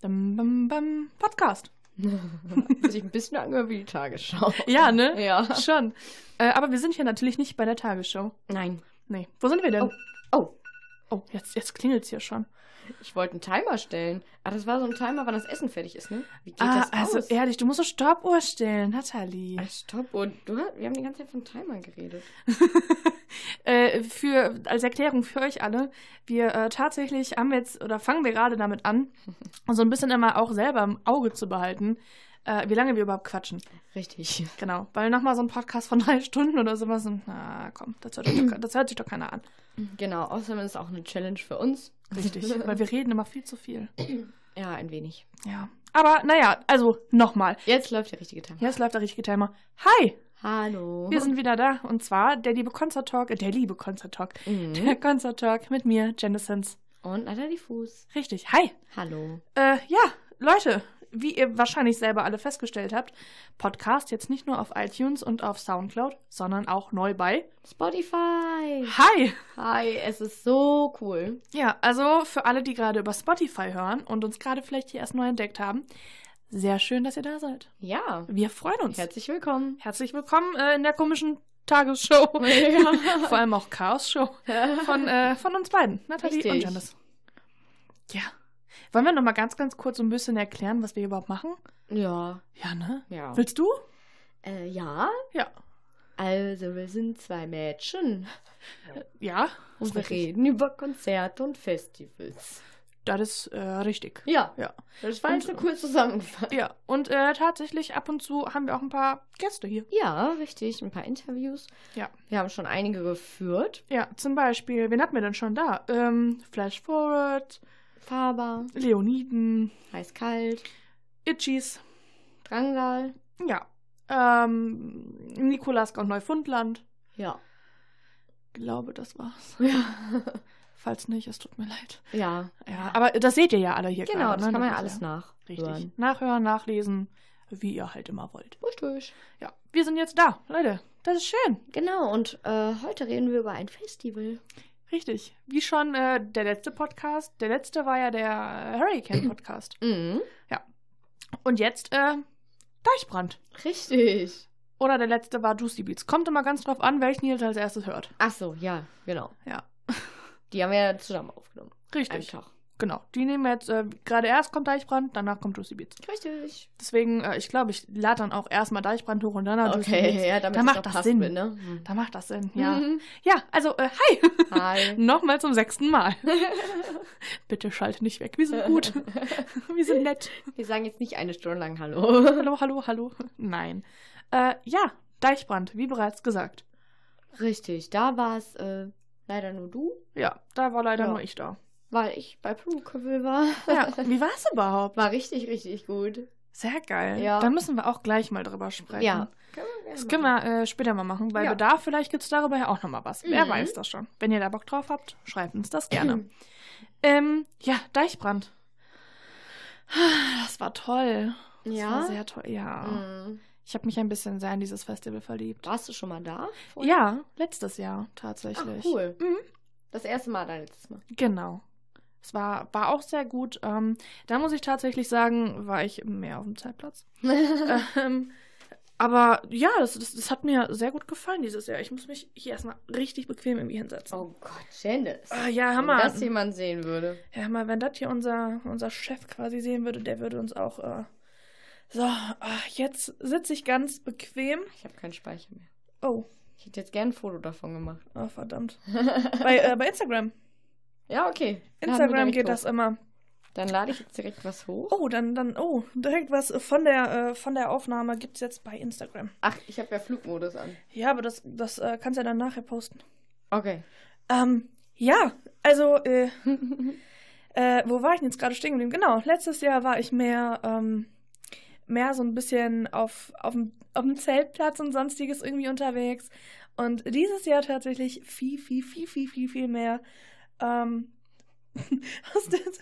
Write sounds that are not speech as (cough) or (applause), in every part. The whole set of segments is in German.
Bam, bam, bam, Podcast. (laughs) Sich ein bisschen angehört wie die Tagesschau. Ja, ne? Ja. Schon. Äh, aber wir sind hier natürlich nicht bei der Tagesschau. Nein. Nee. Wo sind wir denn? Oh. Oh, Oh, jetzt, jetzt klingelt es hier schon. ich wollte einen Timer stellen. Ah, das war so ein Timer, wann das Essen fertig ist, ne? Wie geht ah, das also aus? ehrlich, du musst eine Stoppuhr stellen, Nathalie. Stopp. Und du, hast- wir haben die ganze Zeit von Timer geredet. (laughs) (laughs) äh, für, als Erklärung für euch alle, wir äh, tatsächlich haben jetzt, oder fangen wir gerade damit an, (laughs) so ein bisschen immer auch selber im Auge zu behalten, äh, wie lange wir überhaupt quatschen. Richtig. Genau, weil nochmal so ein Podcast von (laughs) drei Stunden oder sowas, und, na komm, das hört, sich doch, das hört sich doch keiner an. Genau, außerdem ist es auch eine Challenge für uns. Richtig, weil wir reden immer viel zu viel. Ja, ein wenig. Ja. Aber naja, also nochmal. Jetzt läuft der richtige Timer. Jetzt läuft der richtige Timer. Hi, Hallo. wir sind wieder da. Und zwar der liebe Concert Talk, äh, der liebe Concert Talk. Mhm. Der Concert Talk mit mir, Jennessens. Und Natalie Fuß. Richtig, hi. Hallo. Äh, ja, Leute, wie ihr wahrscheinlich selber alle festgestellt habt, Podcast jetzt nicht nur auf iTunes und auf Soundcloud, sondern auch neu bei Spotify. Hi! Hi, es ist so cool. Ja, also für alle, die gerade über Spotify hören und uns gerade vielleicht hier erst neu entdeckt haben, sehr schön, dass ihr da seid. Ja. Wir freuen uns. Herzlich willkommen. Herzlich willkommen äh, in der komischen Tagesshow. (laughs) Ja. Vor allem auch Chaos-Show (laughs) von, äh, von uns beiden, Nathalie Richtig. und Janice. Ja. Wollen wir noch mal ganz, ganz kurz so ein bisschen erklären, was wir überhaupt machen? Ja. Ja, ne? Ja. Willst du? Äh, ja. Ja. Also, wir sind zwei Mädchen Ja. und wir reden über Konzerte und Festivals. Das ist äh, richtig. Ja. Ja. Das war jetzt Und- nur kurz zusammengefasst. Ja, und äh, tatsächlich ab und zu haben wir auch ein paar Gäste hier. Ja, richtig. Ein paar Interviews. Ja. Wir haben schon einige geführt. Ja, zum Beispiel, wen hatten wir denn schon da? Ähm, Flash Forward, Faber, Leoniden, heiß-kalt, Itchies, Drangsal. ja, ähm, Nikolaska und Neufundland. Ja. Glaube, das war's. Ja. (laughs) Falls nicht, es tut mir leid. ja. Ja, aber das seht ihr ja alle hier Genau, gerade. das ne? kann man ja alles nachhören. Richtig. Nachhören, nachlesen, wie ihr halt immer wollt. Richtig. Ja, wir sind jetzt da, Leute. Das ist schön. Genau, und äh, heute reden wir über ein Festival. Richtig. Wie schon äh, der letzte Podcast. Der letzte war ja der Hurricane-Podcast. (clears throat) Mhm. Und jetzt äh, Deichbrand. Richtig. Oder der letzte war Juicy Beats. Kommt immer ganz drauf an, welchen ihr jetzt als erstes hört. Ach so, ja, genau. Ja. (laughs) Die haben wir ja zusammen aufgenommen. Richtig. Einen Tag. Genau. Die nehmen wir jetzt, äh, gerade erst kommt Deichbrand, danach kommt Juicy Beats. Richtig. Deswegen, äh, ich glaube, ich lade dann auch erstmal Deichbrand hoch und danach Juicy Okay, Beats. ja, damit da macht das passt Sinn. Mit, ne? Hm. Da macht das Sinn, ja. Mhm. Ja, also, äh, hi. Hi. (laughs) Nochmal zum sechsten Mal. (laughs) Bitte schalte nicht weg. Wir sind gut. (laughs) wir sind nett. Wir sagen jetzt nicht eine Stunde lang Hallo. Hallo, hallo, hallo. Nein. Äh, ja, Deichbrand, wie bereits gesagt. Richtig, da war es äh, leider nur du, Ja, da war leider Ja. nur ich da. weil ich bei Prunkeville war. Ja, (laughs) wie war es überhaupt? War richtig, richtig gut. Sehr geil. Ja. Da müssen wir auch gleich mal drüber sprechen. Ja. Das können wir äh, später mal machen, weil Ja. Bedarf, vielleicht gibt es darüber ja auch nochmal was. Wer Mhm. weiß das schon. Wenn ihr da Bock drauf habt, schreibt uns das gerne. (clears throat) ähm, ja, Deichbrand. Das war toll. Das Ja? war sehr toll, ja. Mhm. Ich habe mich ein bisschen sehr in dieses Festival verliebt. Warst du schon mal da? Ja, letztes Jahr Ach, tatsächlich. cool. Mhm. Das erste Mal dein letztes Mal. Genau. Es war, war auch sehr gut. Ähm, da muss ich tatsächlich sagen, war ich mehr auf dem Zeitplatz. (laughs) ähm, aber ja, das, das, das hat mir sehr gut gefallen dieses Jahr. Ich muss mich hier erstmal richtig bequem irgendwie hinsetzen. oh Gott, Janice. Ah, ja, Wenn Hammer. das jemand sehen würde. Ja, Hammer, wenn das hier unser, unser Chef quasi sehen würde, der würde uns auch. Äh, so, ah, jetzt sitze ich ganz bequem. Ich habe keinen Speicher mehr. Oh, Ich hätte jetzt gern ein Foto davon gemacht. oh verdammt. (laughs) bei, äh, bei Instagram. Ja, okay. Instagram geht hoch. das immer. Dann lade ich jetzt direkt was hoch. Oh, dann, dann, oh, direkt was von der, äh, von der Aufnahme gibt's jetzt bei Instagram. Ach, ich habe ja Flugmodus an. Ja, aber das, das äh, kannst du ja dann nachher posten. Okay. Ähm, ja, also, äh, (laughs) äh, wo war ich denn jetzt gerade stehen geblieben? Genau, letztes Jahr war ich mehr, ähm, mehr so ein bisschen auf, auf, dem, auf dem Zeltplatz und sonstiges irgendwie unterwegs. Und dieses Jahr tatsächlich viel, viel, viel, viel, viel, viel mehr. Ähm, (laughs) ist das?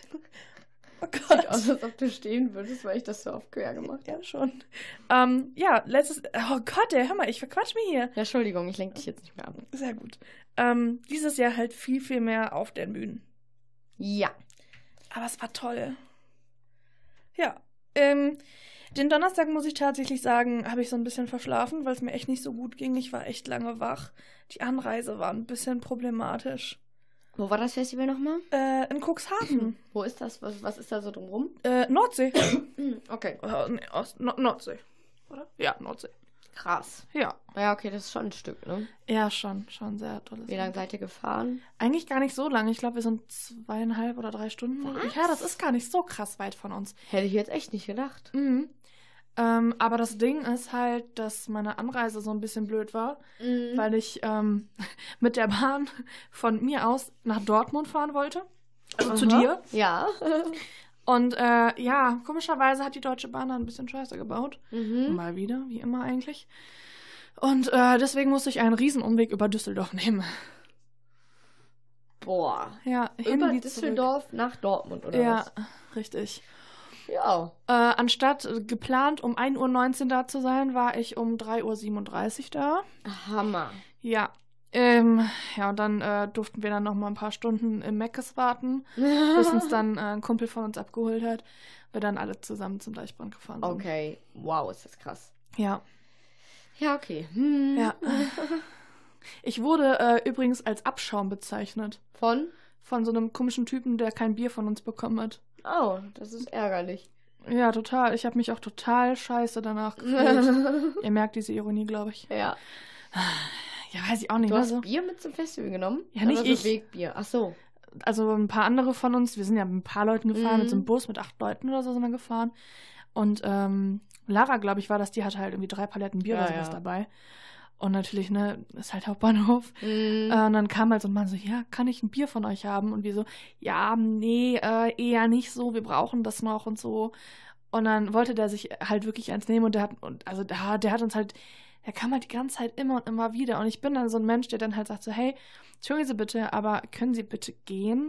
Oh Sieht Gott. aus, als ob du stehen würdest, weil ich das so oft quer gemacht habe. Ja, schon. Ähm, ja, letztes. Oh Gott, ey, hör mal, ich verquatsch mich hier. Ja, Entschuldigung, ich lenke dich jetzt nicht mehr ab. Sehr gut. Ähm, dieses Jahr halt viel, viel mehr auf den Bühnen. Ja. Aber es war toll. Ähm, den Donnerstag muss ich tatsächlich sagen, habe ich so ein bisschen verschlafen, weil es mir echt nicht so gut ging. Ich war echt lange wach. Die Anreise war ein bisschen problematisch. Wo war das Festival nochmal? Äh, in Cuxhaven. (laughs) Wo ist das? Was, was ist da so drumrum? äh, Nordsee. (coughs) Okay. Äh, nee, Ost no Nordsee. Oder? Ja, Nordsee. Krass. Ja. Ja, okay, das ist schon ein Stück, ne? Ja, schon. Schon sehr tolles Wie lange seid ihr gefahren? Eigentlich gar nicht so lange. Ich glaube, wir sind zweieinhalb oder drei Stunden. Was? Ja, das ist gar nicht so krass weit von uns. Hätte ich jetzt echt nicht gedacht. Mhm. Ähm, aber das Ding ist halt, dass meine Anreise so ein bisschen blöd war, Mhm. weil ich ähm, (laughs) mit der Bahn von mir aus nach Dortmund fahren wollte. Also zu Aha. dir. Ja. (laughs) Und äh, ja, komischerweise hat die Deutsche Bahn da ein bisschen Scheiße gebaut. mhm. Mal wieder, wie immer eigentlich. Und äh, deswegen musste ich einen Riesenumweg über Düsseldorf nehmen. Boah. Ja, Über Düsseldorf nach Dortmund, zurück. oder Ja, was? richtig. Ja. Äh, anstatt geplant um 1.19 Uhr da zu sein, war ich um 3.37 Uhr da. Hammer. Ja. Ähm, ja, und dann äh, durften wir dann noch mal ein paar Stunden im Meckes warten, (laughs) bis uns dann äh, ein Kumpel von uns abgeholt hat. Wir dann alle zusammen zum Deichbrand gefahren sind. Okay. Wow, ist das krass. Ja. Ja, okay. Hm. Ja. (laughs) Ich wurde äh, übrigens als Abschaum bezeichnet. Von? Von so einem komischen Typen, der kein Bier von uns bekommen hat. Oh, das ist ärgerlich. Ja, total. Ich habe mich auch total scheiße danach gefühlt. (laughs) Ihr merkt diese Ironie, glaube ich. ja. Ja, weiß ich auch nicht. Du hast So. Bier mit zum Festival genommen? Ja, nicht Oder so ich. Wegbier. Ach so. Also ein paar andere von uns, wir sind ja mit ein paar Leuten gefahren, Mhm. mit so einem Bus mit acht Leuten oder so sind wir gefahren. Und ähm, Lara, glaube ich, war das, die hatte halt irgendwie drei Paletten Bier Ja, oder sowas ja. dabei. Und natürlich, ne, ist halt Hauptbahnhof. Mhm. Äh, und dann kam halt so ein Mann so, ja, kann ich ein Bier von euch haben? Und wir so, ja, nee, äh, eher nicht so, wir brauchen das noch und so. Und dann wollte der sich halt wirklich eins nehmen und der hat, und also der, der hat uns halt, der kam halt die ganze Zeit immer und immer wieder. Und ich bin dann so ein Mensch, der dann halt sagt so, hey, entschuldigen Sie bitte, aber können Sie bitte gehen?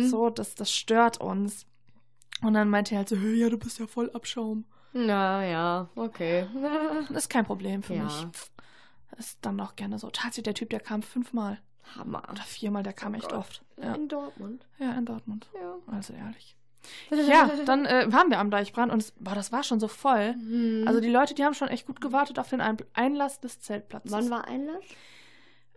Mhm. So, das, das stört uns. Und dann meinte er halt so, hey, ja, du bist ja voll Abschaum. Na ja, okay. Das ist kein Problem für Ja. mich. Ist dann auch gerne so. Tatsächlich, der Typ, der kam fünfmal Hammer. oder viermal, der kam Oh echt Gott. oft. Ja. In Dortmund. ja, in Dortmund. Ja. Also ehrlich. (laughs) Ja, dann äh, waren wir am Deichbrand und es, boah, das war schon so voll. Mhm. Also die Leute, die haben schon echt gut gewartet auf den Ein Einlass des Zeltplatzes. Wann war Einlass?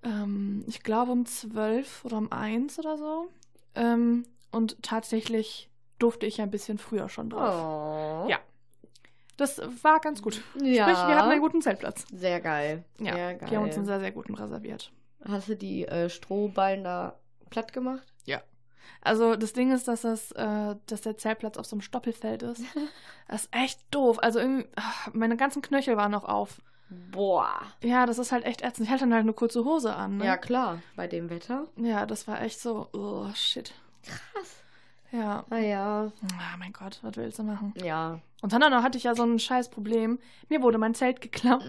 Ähm, ich glaube um 12 oder um 1 oder so. Ähm, und tatsächlich durfte ich ein bisschen früher schon drauf. Oh. Ja. Das war ganz gut. Ja. Sprich, wir hatten einen guten Zeltplatz. Sehr geil. Ja, Sehr geil. die haben uns einen sehr, sehr guten reserviert. Hast du die äh, Strohballen da platt gemacht? Also das Ding ist, dass das, äh, dass der Zeltplatz auf so einem Stoppelfeld ist. (laughs) Das ist echt doof. Also irgendwie, ach, meine ganzen Knöchel waren noch auf. Boah. Ja, das ist halt echt ätzend. Ich hatte dann halt eine kurze Hose an. Ne? Ja, klar. Bei dem Wetter. Ja, das war echt so, oh shit. Krass. Ja. Naja. Ah, mein Gott, was willst du machen? Ja. Und dann noch hatte ich ja so ein scheiß Problem. Mir wurde mein Zelt geklaut.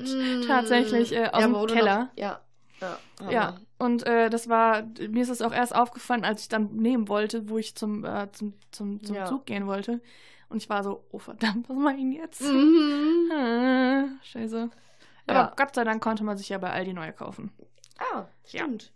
Tatsächlich, äh, aus ja, dem Keller. Noch, ja. Ja. Ja, und äh, das war, mir ist es auch erst aufgefallen, als ich dann nehmen wollte, wo ich zum, äh, zum, zum, zum Ja. Zug gehen wollte. Und ich war so, oh verdammt, was mache ich denn jetzt? Mhm. Äh, (laughs) Scheiße. Aber. Gott sei Dank konnte man sich ja bei Aldi neue kaufen. Ah, stimmt.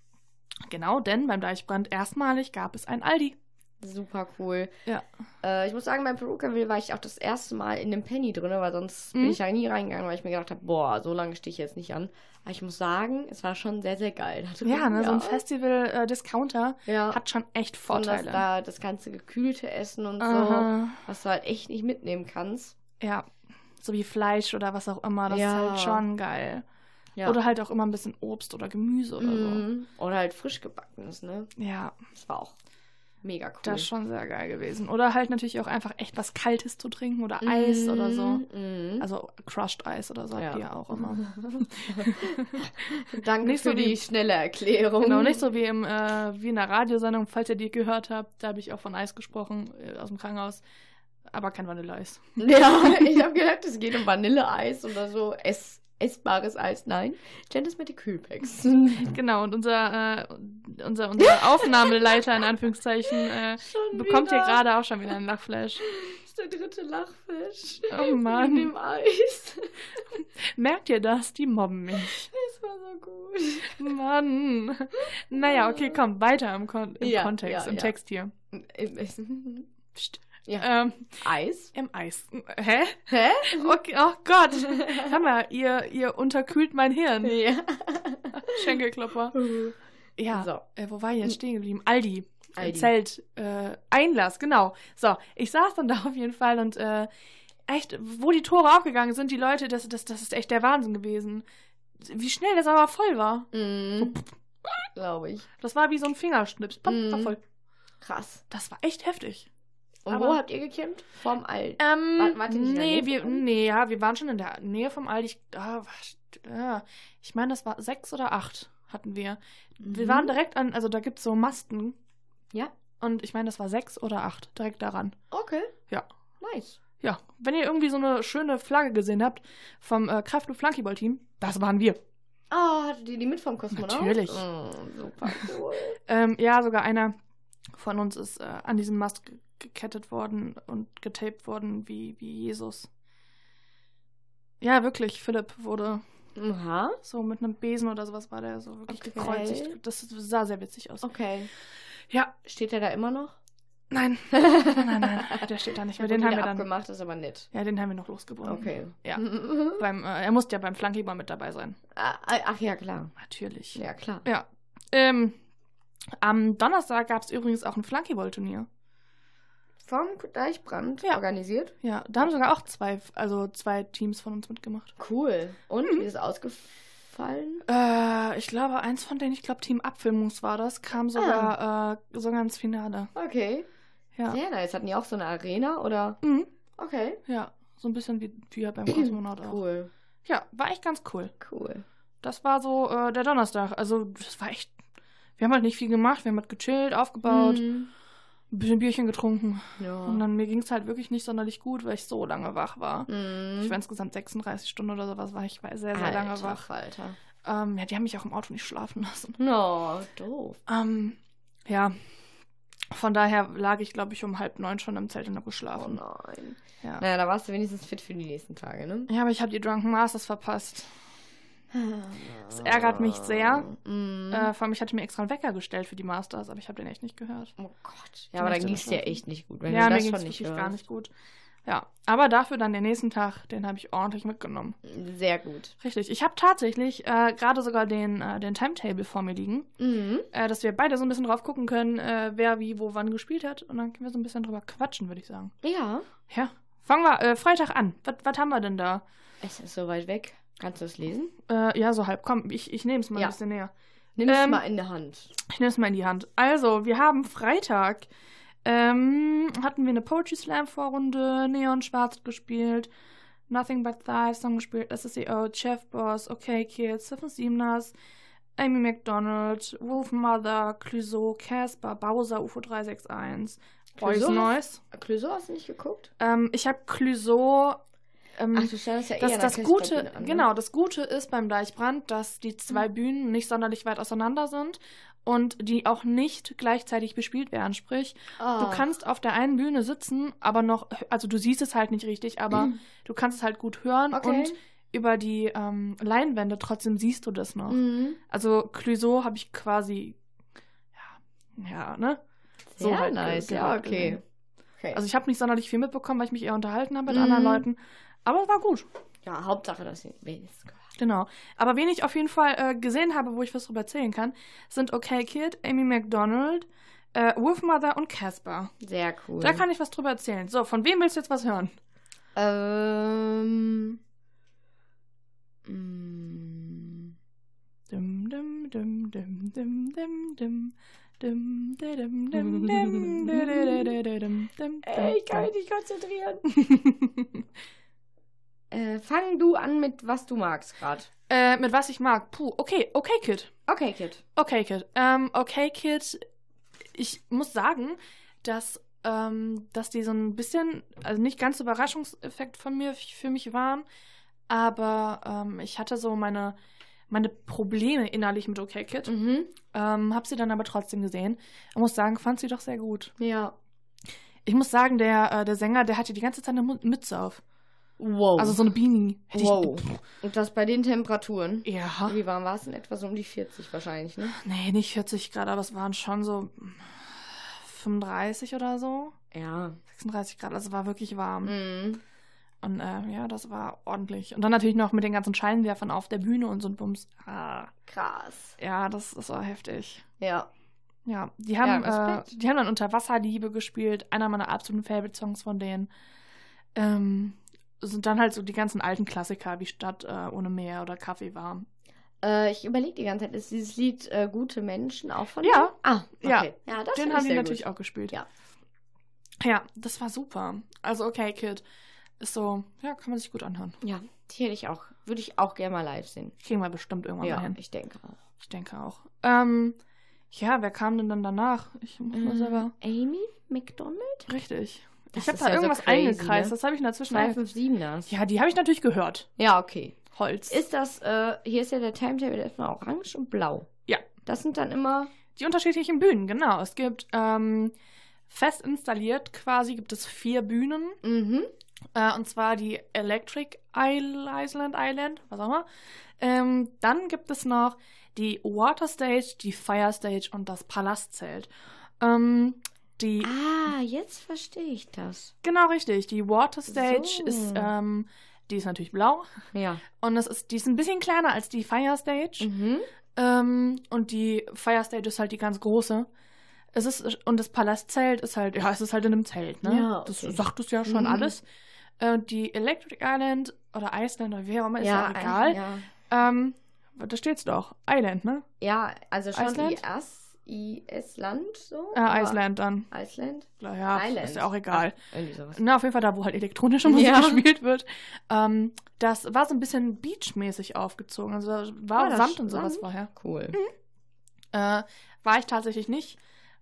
Genau, denn beim Deichbrand erstmalig gab es ein Aldi. Super cool. Ja. Äh, ich muss sagen, beim Perukaville war ich auch das erste Mal in dem Penny drin, weil sonst Mhm. bin ich ja nie reingegangen, weil ich mir gedacht habe, boah, so lange stehe ich jetzt nicht an. Aber ich muss sagen, es war schon sehr, sehr geil. Da drin. Ja, ne, so ein Festival-Discounter ja. hat schon echt Und das Vorteile. da das ganze gekühlte Essen und so, Aha. was du halt echt nicht mitnehmen kannst. Ja, so wie Fleisch oder was auch immer, das Ja. ist halt schon geil. Ja. Oder halt auch immer ein bisschen Obst oder Gemüse oder so. Mhm. Oder halt frisch gebackenes, ne? Ja, Das war auch mega cool. das ist schon sehr geil gewesen. Oder halt natürlich auch einfach echt was Kaltes zu trinken oder Eis oder so. Mhm. Also Crushed Eis oder so Ja. habt ihr auch immer. (laughs) Danke nicht für so die wie- schnelle Erklärung. Genau, nicht so wie, im, äh, wie in der Radiosendung, falls ihr die gehört habt, da habe ich auch von Eis gesprochen, äh, aus dem Krankenhaus. Aber kein Vanilleeis. Ja, (laughs) ich habe gedacht, es geht um Vanilleeis oder so. Ess, essbares Eis. Nein, Jen ist mit den Kühlpacks. (laughs) Genau, und unser, äh, unser, unser (laughs) Aufnahmeleiter, in Anführungszeichen, äh, bekommt hier wieder. gerade auch schon wieder einen Lachflash. Das ist der dritte Lachfisch. Oh Mann. In dem Eis. Merkt ihr das? Die mobben mich. Das war so gut. Mann. Naja, okay, komm, weiter im, Kon im Ja, Kontext, ja, im ja. Text hier. Im Essen. Psst. Ja. Ähm, Eis? Im Eis. Hä? Hä? Okay, oh Gott. Hör mal, ihr, ihr unterkühlt mein Hirn. Ja. Schenkelklopper. Ja, So. äh, wo war ich jetzt stehen geblieben? Aldi. Aldi. Zelt. Äh, Einlass, genau. So, ich saß dann (laughs) da auf jeden Fall und äh, echt, wo die Tore aufgegangen sind, die Leute, das, das, das ist echt der Wahnsinn gewesen. Wie schnell das aber voll war. Mhm. Glaube ich. Das war wie so ein Fingerschnips. Pop, war Mhm. voll. Krass. Das war echt heftig. Und Aber- wo habt ihr gecampt? Vorm Alt. Ähm, Wart- wart ihr nicht nee, wir, vom Aldi? nee, ja, wir waren schon in der Nähe vom Aldi. Ich, ah, ich meine, das war sechs oder acht hatten wir. Wir Mhm. waren direkt an, also da gibt es so Masten. Ja. Und ich meine, das war sechs oder acht, direkt daran. Okay. Ja. Nice. Ja, wenn ihr irgendwie so eine schöne Flagge gesehen habt vom äh, Kraftclub Flunkyball-Team, das waren wir. Ah, hattet ihr die mit vom Kosmonaut? Natürlich. Oh, super cool. (laughs) Ähm, ja, sogar einer von uns ist äh, an diesem Mast gekettet worden und getaped worden wie, wie Jesus. Ja, wirklich, Philipp wurde Aha. so mit einem Besen oder sowas war der so wirklich Okay. gekreuzigt. Das sah sehr witzig aus. Okay. Ja, Steht der da immer noch? nein, (laughs) nein, nein, der steht da nicht mehr. Den haben wir dann, abgemacht, ist aber nett. ja, den haben wir noch losgebunden. Okay. Ja. (laughs) Beim, äh, er musste ja beim Flunkyball mit dabei sein. Ah, ah, Ach ja, klar. Natürlich. Ja, klar. Ja. Ähm, am Donnerstag gab es übrigens auch ein Flunkyball-Turnier. Vom Deichbrand Ja. organisiert. Ja, da haben sogar auch zwei, also zwei Teams von uns mitgemacht. Cool. Und Mhm. wie ist es ausgefallen? Äh, ich glaube, eins von denen, ich glaube, Team Abfilmungs war das, kam sogar, äh, sogar ins Finale. Okay. Ja. Sehr nice. Hatten die auch so eine Arena oder? Mhm. Okay. Ja, so ein bisschen wie, wie halt beim Kosmonaut auch. Cool. Ja, war echt ganz cool. Cool. Das war so äh, der Donnerstag. Also, das war echt. Wir haben halt nicht viel gemacht. Wir haben halt gechillt, aufgebaut, Mhm. Ein bisschen Bierchen getrunken. Ja. Und dann mir ging es halt wirklich nicht sonderlich gut, weil ich so lange wach war. Mhm. Ich war insgesamt 36 Stunden oder sowas, war ich war sehr, sehr lange Alter, wach. Alter. Ähm, ja, die haben mich auch im Auto nicht schlafen lassen. No, doof. Ähm, ja. Von daher lag ich, glaube ich, um halb neun schon im Zelt und hab Oh geschlafen. nein. Ja. Naja, da warst du wenigstens fit für die nächsten Tage, ne? ja, aber ich habe die Drunken Masters verpasst. Das ärgert mich sehr. Mhm. Äh, vor allem, ich hatte mir extra einen Wecker gestellt für die Masters, aber ich habe den echt nicht gehört. oh Gott. Ja, aber dann ging es dir schlafen. echt nicht gut, wenn ja, du mir ging es nicht wirklich hörst. gar nicht gut. Ja, aber dafür dann den nächsten Tag, den habe ich ordentlich mitgenommen. Sehr gut. Richtig. Ich habe tatsächlich äh, gerade sogar den, äh, den Timetable vor mir liegen, Mhm. äh, dass wir beide so ein bisschen drauf gucken können, äh, wer wie wo wann gespielt hat. Und dann können wir so ein bisschen drüber quatschen, würde ich sagen. Ja. Ja. Fangen wir äh, Freitag an. Was haben wir denn da? Es ist so weit weg. Kannst du es lesen? Äh, ja, so halb. Komm, ich, ich nehme es mal Ja. ein bisschen näher. Nimm es Ähm, mal in der Hand. Ich nehme es mal in die Hand. Also, wir haben Freitag. Ähm, hatten wir eine Poetry Slam Vorrunde, Neon Schwarz gespielt, Nothing But Thighs Song gespielt, SSEO, Chef Boss, Okay Kids, Seven Siemners, Amy McDonald, Wolf Mother, Clouseau, Casper, Bowser, UFO 361, Boys Noise. Clouseau hast du nicht geguckt? Ähm, ich habe Clouseau. Ähm, Ach, du standest ja das, eher das Gute, an, ne? genau, das Gute ist beim Deichbrand, dass die zwei Bühnen nicht sonderlich weit auseinander sind und die auch nicht gleichzeitig bespielt werden. Sprich, Ah. du kannst auf der einen Bühne sitzen, aber noch, also du siehst es halt nicht richtig, aber du kannst es halt gut hören Okay. und über die ähm, Leinwände trotzdem siehst du das noch. Mhm. Also Clouseau habe ich quasi, ja, ja, ne? So Sehr halt ge- nice. Ja, okay. okay. Also ich habe nicht sonderlich viel mitbekommen, weil ich mich eher unterhalten habe mit Mhm. anderen Leuten. Aber war gut. ja, Hauptsache, dass ihr wenigstens gehört. Genau. Aber wen ich auf jeden Fall äh, gesehen habe, wo ich was drüber erzählen kann, sind Okay Kid, Amy McDonald, äh, Wolfmother und Casper. Sehr cool. Da kann ich was drüber erzählen. So, von wem willst du jetzt was hören? Ähm. mm, Dum, dum, dum, dum, dum, dum, dum. Ey, ich kann mich nicht konzentrieren. Äh, fang du an mit was du magst gerade. äh, mit was ich mag. Puh, okay, Okay Kid. Okay, Kid. Okay, Kid. Ähm, okay, Kid. Ich muss sagen, dass, ähm, dass die so ein bisschen, also nicht ganz Überraschungseffekt von mir für mich waren, aber ähm, ich hatte so meine, meine Probleme innerlich mit Okay Kid. Mhm. Ähm, hab sie dann aber trotzdem gesehen. Ich muss sagen, fand sie doch sehr gut. Ja. Ich muss sagen, der, äh, der Sänger, der hatte die ganze Zeit eine Mütze auf. Wow. Also so eine Beanie. Hätte wow. Und das bei den Temperaturen. Ich, ja. Wie warm war es denn? Etwa so um die 40 wahrscheinlich, ne? Nee, nicht 40 Grad, aber es waren schon so 35 oder so. Ja. 36 Grad, also war wirklich warm. Mhm. Und äh, ja, das war ordentlich. Und dann natürlich noch mit den ganzen Scheinwerfern auf der Bühne und so ein Bums. Ah, Krass. ja, das, das war heftig. Ja. Ja, die haben, Ja, äh, die haben dann Unterwasserliebe gespielt, einer meiner absoluten Favorite-Songs von denen. Ähm, sind dann halt so die ganzen alten Klassiker wie Stadt äh, ohne Meer oder Kaffee warm. Äh, ich überlege die ganze Zeit, ist dieses Lied äh, Gute Menschen auch von Ja. denen? Ah, Ja. okay. Ja, das Den haben die natürlich gut. auch gespielt. Ja. Ja, das war super. Also, okay, Kid. Ist so, ja, kann man sich gut anhören. Ja, die hätte ich auch, würde ich auch gerne mal live sehen. Kriegen wir bestimmt irgendwann Ja, mal hin. ich denke auch. Ich denke auch. Ähm, ja, wer kam denn dann danach? Ich muss mal Äh, selber. Amy McDonald? Richtig. Das ich habe da ja so irgendwas crazy, eingekreist. ne? Das habe ich in der Zwischenzeit. 257ers. Ja, die habe ich natürlich gehört. Ja, okay. Holz. Ist das, äh, hier ist ja der Timetable erstmal orange und blau. Ja. Das sind dann immer. Die unterschiedlichen Bühnen, genau. Es gibt ähm, fest installiert quasi gibt es vier Bühnen. Mhm. Äh, und zwar die Electric Island Island, was auch immer. Ähm, dann gibt es noch die Water Stage, die Fire Stage und das Palastzelt. Ähm, die, Ah, jetzt verstehe ich das. genau richtig, die Water Stage So. ist, ähm, die ist natürlich blau. Ja. Und das ist, die ist ein bisschen kleiner als die Fire Stage. Mhm. Ähm, und die Fire Stage ist halt die ganz große. Es ist, und das Palastzelt ist halt, ja, es ist halt in einem Zelt, ne? Ja, Das okay. sagt es ja schon Mhm. alles. Äh, die Electric Island oder Iceland oder wie auch immer, ist ja, eigentlich, egal. Ja. Ähm, da steht's doch. Island, ne? ja, also schon Iceland? IS, IS-Land so. Aber- Iceland dann. Iceland? Ja, Island. ist ja auch egal. Ach, irgendwie sowas. Na, auf jeden Fall da, wo halt elektronische Musik Ja. gespielt wird. Ähm, das war so ein bisschen beachmäßig aufgezogen. Also da war Ah, das Sand und sowas vorher. Cool. Äh, war ich tatsächlich nicht,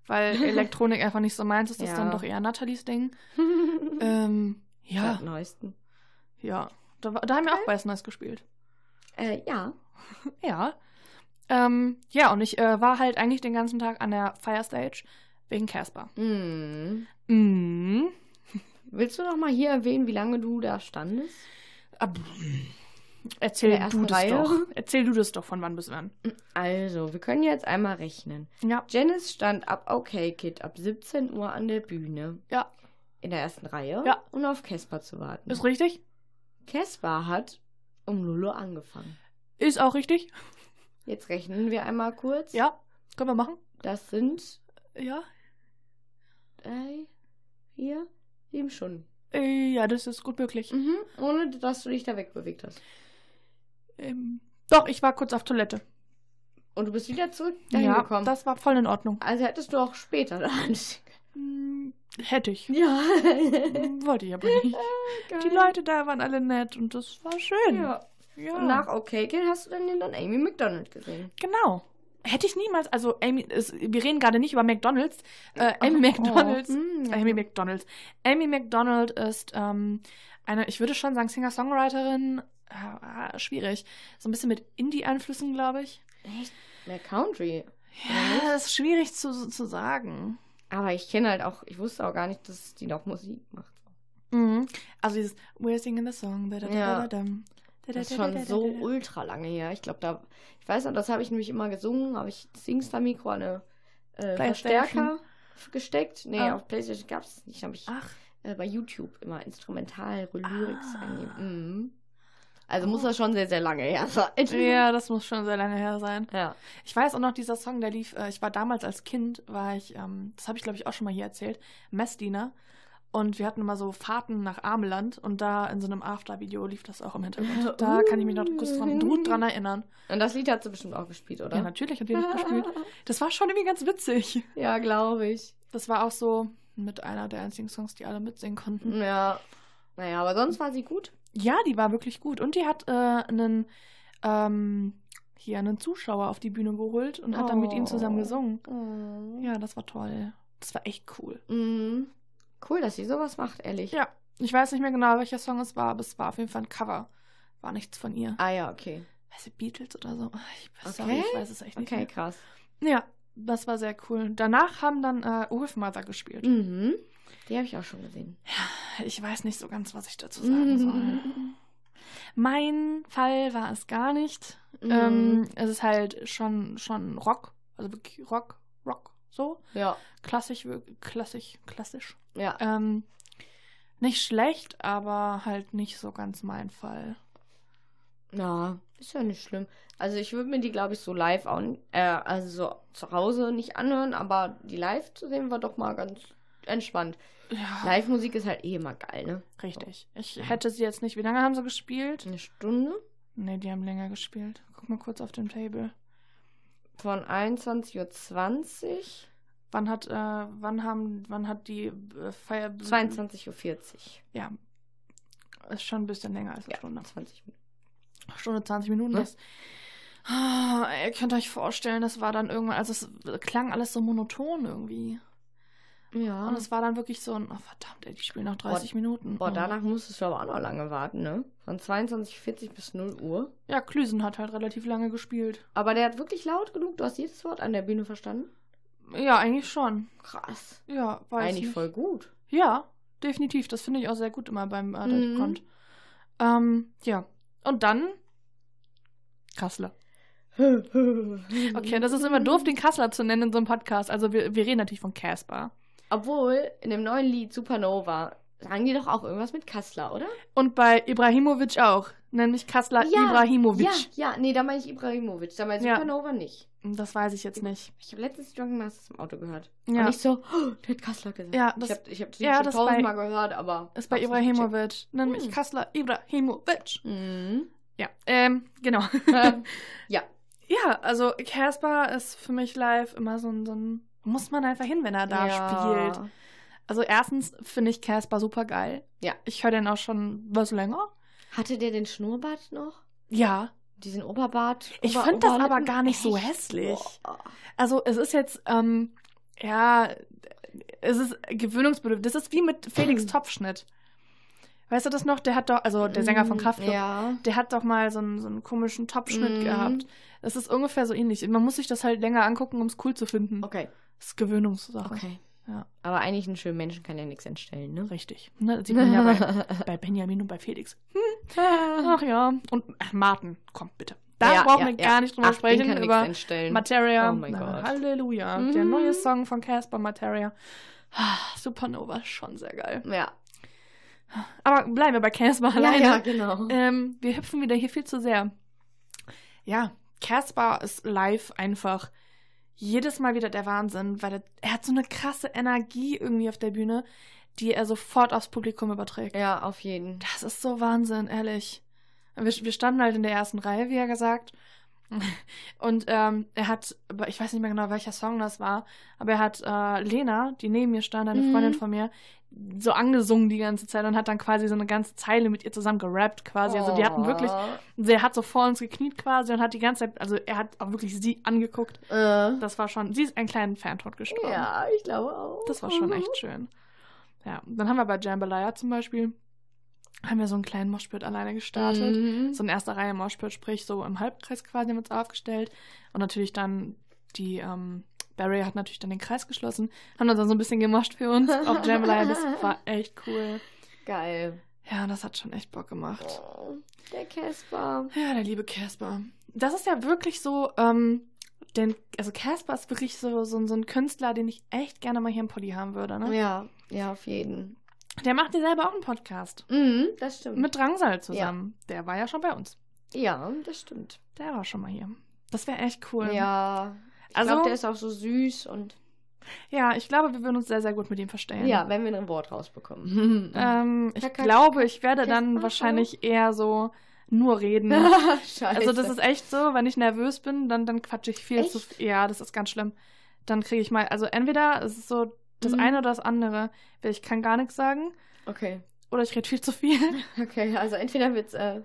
weil (laughs) Elektronik einfach nicht so meins ist. Das ist Ja. dann doch eher Nathalies Ding. (laughs) Ähm, ja, Seit neuesten. ja. Da, da haben wir auch Weiß Nice gespielt. Äh, ja. Ja. Ähm, ja, und ich äh, war halt eigentlich den ganzen Tag an der Fire Stage wegen Casper. Mhm. Mhm. Willst du noch mal hier erwähnen, wie lange du da standest? Ab- Erzähl du das Reihe? doch. Erzähl du das doch von wann bis wann. Also, wir können jetzt einmal rechnen. Ja. Janice stand ab OK Kid ab 17 Uhr an der Bühne. Ja. In der ersten Reihe. Ja. Und auf Casper zu warten. Ist richtig? Casper hat um 0 Uhr angefangen. Ist auch richtig? Jetzt rechnen wir einmal kurz. Ja. Können wir machen? Das sind Ja. drei, vier, sieben Stunden. Äh, ja, das ist gut möglich. Mhm. Ohne dass du dich da wegbewegt hast. Ähm, doch, ich war kurz auf Toilette. Und du bist wieder zurück dahin ja, gekommen. das war voll in Ordnung. Also hättest du auch später da Hm, hätte ich. Ja. Hm, Wollte ich aber nicht. (laughs) Die Leute da waren alle nett und das war schön. Ja. Ja. Und nach OK Kid hast du dann, den dann Amy McDonald gesehen. Genau. Hätte ich niemals, also Amy, ist, wir reden gerade nicht über McDonalds. Äh, Amy Oh, McDonalds. oh. Ja. Amy McDonalds. Amy McDonald ist ähm, eine, ich würde schon sagen, Singer-Songwriterin. Äh, schwierig. So ein bisschen mit Indie-Einflüssen, glaube ich. Echt? Mehr Country. Ja, das ist schwierig zu, zu sagen. Aber ich kenne halt auch, ich wusste auch gar nicht, dass die noch Musik macht. Mhm. Also dieses We're singing the song. Da, da, da, da, Das ist schon so ultra lange her. Ich glaube, da, ich weiß noch, das habe ich nämlich immer gesungen, habe ich das Singstar-Mikro an eine äh. Verstärker gesteckt. Nee, Ah. auf Playstation gab es nicht. Habe ich Ach, äh, bei YouTube immer Instrumental Lyrics Ah. eingeben. Mhm. Also muss Oh. das schon sehr, sehr lange her (laughs) sein. ja, das muss schon sehr lange her sein. Ja. Ich weiß auch noch, dieser Song, der lief, äh, ich war damals als Kind, war ich, ähm, das habe ich glaube ich auch schon mal hier erzählt, Messdiener. Und wir hatten immer so Fahrten nach Ameland und da in so einem After-Video lief das auch im Hintergrund. (laughs) Da kann ich mich noch kurz dran, gut dran erinnern. Und das Lied hat sie bestimmt auch gespielt, oder? Ja, natürlich hat die das gespielt. (laughs) Das war schon irgendwie ganz witzig. Ja, glaube ich. Das war auch so mit einer der einzigen Songs, die alle mitsingen konnten. Ja. Naja, aber sonst war sie gut. Ja, die war wirklich gut. Und die hat äh, einen, ähm, hier einen Zuschauer auf die Bühne geholt und hat dann mit ihm zusammen Oh. gesungen. Oh. Ja, das war toll. Das war echt cool. Mhm. Cool, dass sie sowas macht, ehrlich. Ja, ich weiß nicht mehr genau, welcher Song es war, aber es war auf jeden Fall ein Cover. War nichts von ihr. Ah ja, okay. Weiß ich, Beatles oder so? Ich, Okay. sorry, ich weiß es echt nicht Okay, krass. mehr. Ja, das war sehr cool. Danach haben dann äh, Wolfmother gespielt. Mhm. Die habe ich auch schon gesehen. Ich weiß nicht so ganz, was ich dazu sagen soll. Mein Fall war es gar nicht. Mhm. Ähm, es ist halt schon, schon Rock. Also wirklich Rock, Rock, So. Ja. Klassisch, klassisch, klassisch. Ja. Ähm, nicht schlecht, aber halt nicht so ganz mein Fall. Ja, ist ja nicht schlimm. Also ich würde mir die, glaube ich, so live auch, äh, also so zu Hause nicht anhören, aber die live zu sehen war doch mal ganz entspannt. Ja, Live-Musik ist halt eh immer geil, ne? richtig. Ich hätte sie jetzt nicht. Wie lange haben sie gespielt? Eine Stunde Nee, die haben länger gespielt. Guck mal kurz auf dem Table. Von 21.20 Uhr, Wann hat, äh, wann haben, wann hat die äh, Feier... 22.40 Uhr. Ja. Ist schon ein bisschen länger als eine Ja, Stunde. 20 Minuten. Stunde 20 Minuten. Ne? Das, Ah, ihr könnt euch vorstellen, das war dann irgendwann, also es klang alles so monoton irgendwie. Ja. Und es war dann wirklich so ein, oh verdammt, ey, die spielen noch 30 Minuten. Boah, Oh. danach musstest du aber auch noch lange warten, ne? Von 22.40 bis 0 Uhr. Ja, Klüsen hat halt relativ lange gespielt. Aber der hat wirklich laut genug. Du hast jedes Wort an der Bühne verstanden. Ja, eigentlich schon. Krass. Ja, weiß Eigentlich nicht. voll gut. Ja, definitiv. Das finde ich auch sehr gut immer beim äh, Mhm. Ähm, ja. Und dann Kassler. (laughs) Okay, das ist immer doof, den Kassler zu nennen in so einem Podcast. Also wir, wir reden natürlich von Casper. Obwohl, in dem neuen Lied Supernova sagen die doch auch irgendwas mit Kassler, oder? Und bei Ibrahimovic auch. Nämlich Kassler Ibrahimovic. Ja, ja, nee, da meine ich Ibrahimovic. Da meine ich Ja. Supernova nicht. Das weiß ich jetzt nicht. Ich habe letztens Drunken Masters im Auto gehört. Ja. Und ich so, oh, der hat Kassler gesagt. Ja, das- ich habe ich hab das ja, das tausendmal bei- gehört, aber. Ist bei Ibrahimovic. Nämlich Hm. Kassler Ibrahimovic. Mhm. Ja, ähm, genau. (laughs) ja. ja, also Casper ist für mich live immer so ein, so ein. Muss man einfach hin, wenn er da spielt. Also erstens finde ich Casper super geil. Ja. Ich höre den auch schon was länger. Hatte der den Schnurrbart noch? Ja. Diesen Oberbart? Ich Ober- das aber gar nicht so Echt? hässlich. Boah. Also es ist jetzt, ähm, ja, es ist gewöhnungsbedürftig. Das ist wie mit Felix (clears throat) Topfschnitt. Weißt du das noch? Der hat doch, also der Sänger von Kraftklub, Mm, Ja. der hat doch mal so einen, so einen komischen Topfschnitt Mhm. gehabt. Das ist ungefähr so ähnlich. Man muss sich das halt länger angucken, um es cool zu finden. Okay. Das ist Gewöhnungssache. Okay. Ja. Aber eigentlich einen schönen Menschen kann ja nichts entstellen, ne? Richtig. Ne, das sieht man ja bei, (laughs) bei Benjamin und bei Felix. (laughs) Ach ja. Und ach, Martin, komm bitte. Da Ja, brauchen ja, wir ja. gar nicht drüber Ach, sprechen. Über entstellen. Materia. Oh mein Na, Gott. Halleluja. Mhm. Der neue Song von Casper Materia. Ah, Supernova schon sehr geil. ja. Aber bleiben wir bei Casper alleine. ja, genau. Ähm, wir hüpfen wieder hier viel zu sehr. Ja, Casper ist live einfach jedes Mal wieder der Wahnsinn, weil er, er hat so eine krasse Energie irgendwie auf der Bühne, die er sofort aufs Publikum überträgt. Ja, auf jeden. Das ist so Wahnsinn, ehrlich. Wir, wir standen halt in der ersten Reihe, wie er gesagt. (laughs) Und ähm, er hat, ich weiß nicht mehr genau, welcher Song das war, aber er hat äh, Lena, die neben mir stand, eine Mhm. Freundin von mir, so angesungen die ganze Zeit und hat dann quasi so eine ganze Zeile mit ihr zusammen gerappt quasi. Also die hatten wirklich, Oh. sie hat so vor uns gekniet quasi und hat die ganze Zeit, also er hat auch wirklich sie angeguckt. Äh, Das war schon, sie ist einen kleinen Fan-Tod gestorben. ja, ich glaube auch. Das war schon echt schön. Ja, dann haben wir bei Jambalaya zum Beispiel, haben wir so einen kleinen Moshpit alleine gestartet. Mhm. So eine erste Reihe Moshpit, sprich so im Halbkreis quasi haben wir uns aufgestellt. Und natürlich dann die, ähm, Barry hat natürlich dann den Kreis geschlossen, haben uns dann so ein bisschen gemoscht für uns auf (laughs) Jambalaya. Das war echt cool. Geil. Ja, das hat schon echt Bock gemacht. Oh, der Casper. Ja, der liebe Casper. Das ist ja wirklich so, ähm, denn, also Casper ist wirklich so, so, so ein Künstler, den ich echt gerne mal hier im Poddy haben würde. Ne? Ja, ja, auf jeden. Der macht ja selber auch einen Podcast. Mhm, das stimmt. Mit Drangsal zusammen. Der war ja schon bei uns. ja, das stimmt. Der war schon mal hier. Das wäre echt cool. Ja. Ich Also- glaube, der ist auch so süß und. Ja, ich glaube, wir würden uns sehr, sehr gut mit ihm verstehen. Ja, wenn wir ein Wort rausbekommen. (laughs) Ähm, ich glaube, ich werde dann wahrscheinlich eher so nur reden. (laughs) Scheiße. also das ist echt so, wenn ich nervös bin, dann, dann quatsche ich viel zu Echt? viel. Ja, das ist ganz schlimm. Dann kriege ich mal, also entweder es ist so das Mhm. eine oder das andere. Ich kann gar nichts sagen Okay. oder ich rede viel zu viel. (laughs) Okay, also entweder wird's. Äh,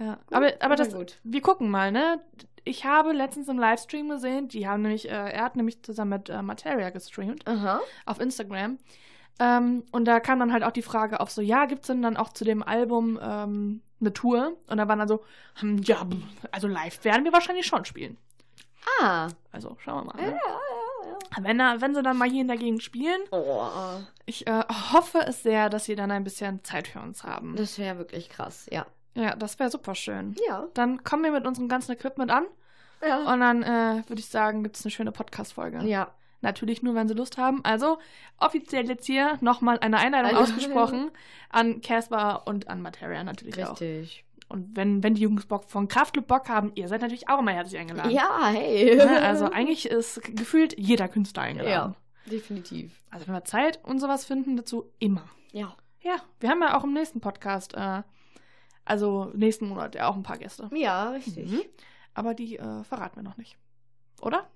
Ja, Gut aber, aber das, gut. wir gucken mal, ne? Ich habe letztens im Livestream gesehen, die haben nämlich, äh, er hat nämlich zusammen mit äh, Materia gestreamt aha. auf Instagram. Ähm, und da kam dann halt auch die Frage auf so, ja, gibt's denn dann auch zu dem Album ähm, eine Tour? Und da waren dann so, hm, ja, also live werden wir wahrscheinlich schon spielen. Ah. Also schauen wir mal. Ja, Ne? ja, ja. Wenn, er- wenn sie dann mal hier in der Gegend spielen, Oh, ich äh, hoffe es sehr, dass sie dann ein bisschen Zeit für uns haben. das wäre wirklich krass, ja. ja, das wäre super schön. Ja. Dann kommen wir mit unserem ganzen Equipment an Ja. und dann äh, würde ich sagen, gibt es eine schöne Podcast-Folge. ja. Natürlich nur, wenn sie Lust haben. Also offiziell jetzt hier nochmal eine Einladung Also- ausgesprochen an Casper und an Materia natürlich auch. Richtig. Und wenn, wenn die Jungs Bock von Kraftclub Bock haben, ihr seid natürlich auch immer herzlich eingeladen. Ja, hey. Ne? Also eigentlich ist gefühlt jeder Künstler eingeladen. ja, definitiv. Also wenn wir Zeit und sowas finden, dazu immer. Ja. Ja, wir haben ja auch im nächsten Podcast, äh, also nächsten Monat ja auch ein paar Gäste. Ja, richtig. Mhm. Aber die äh, verraten wir noch nicht. Oder?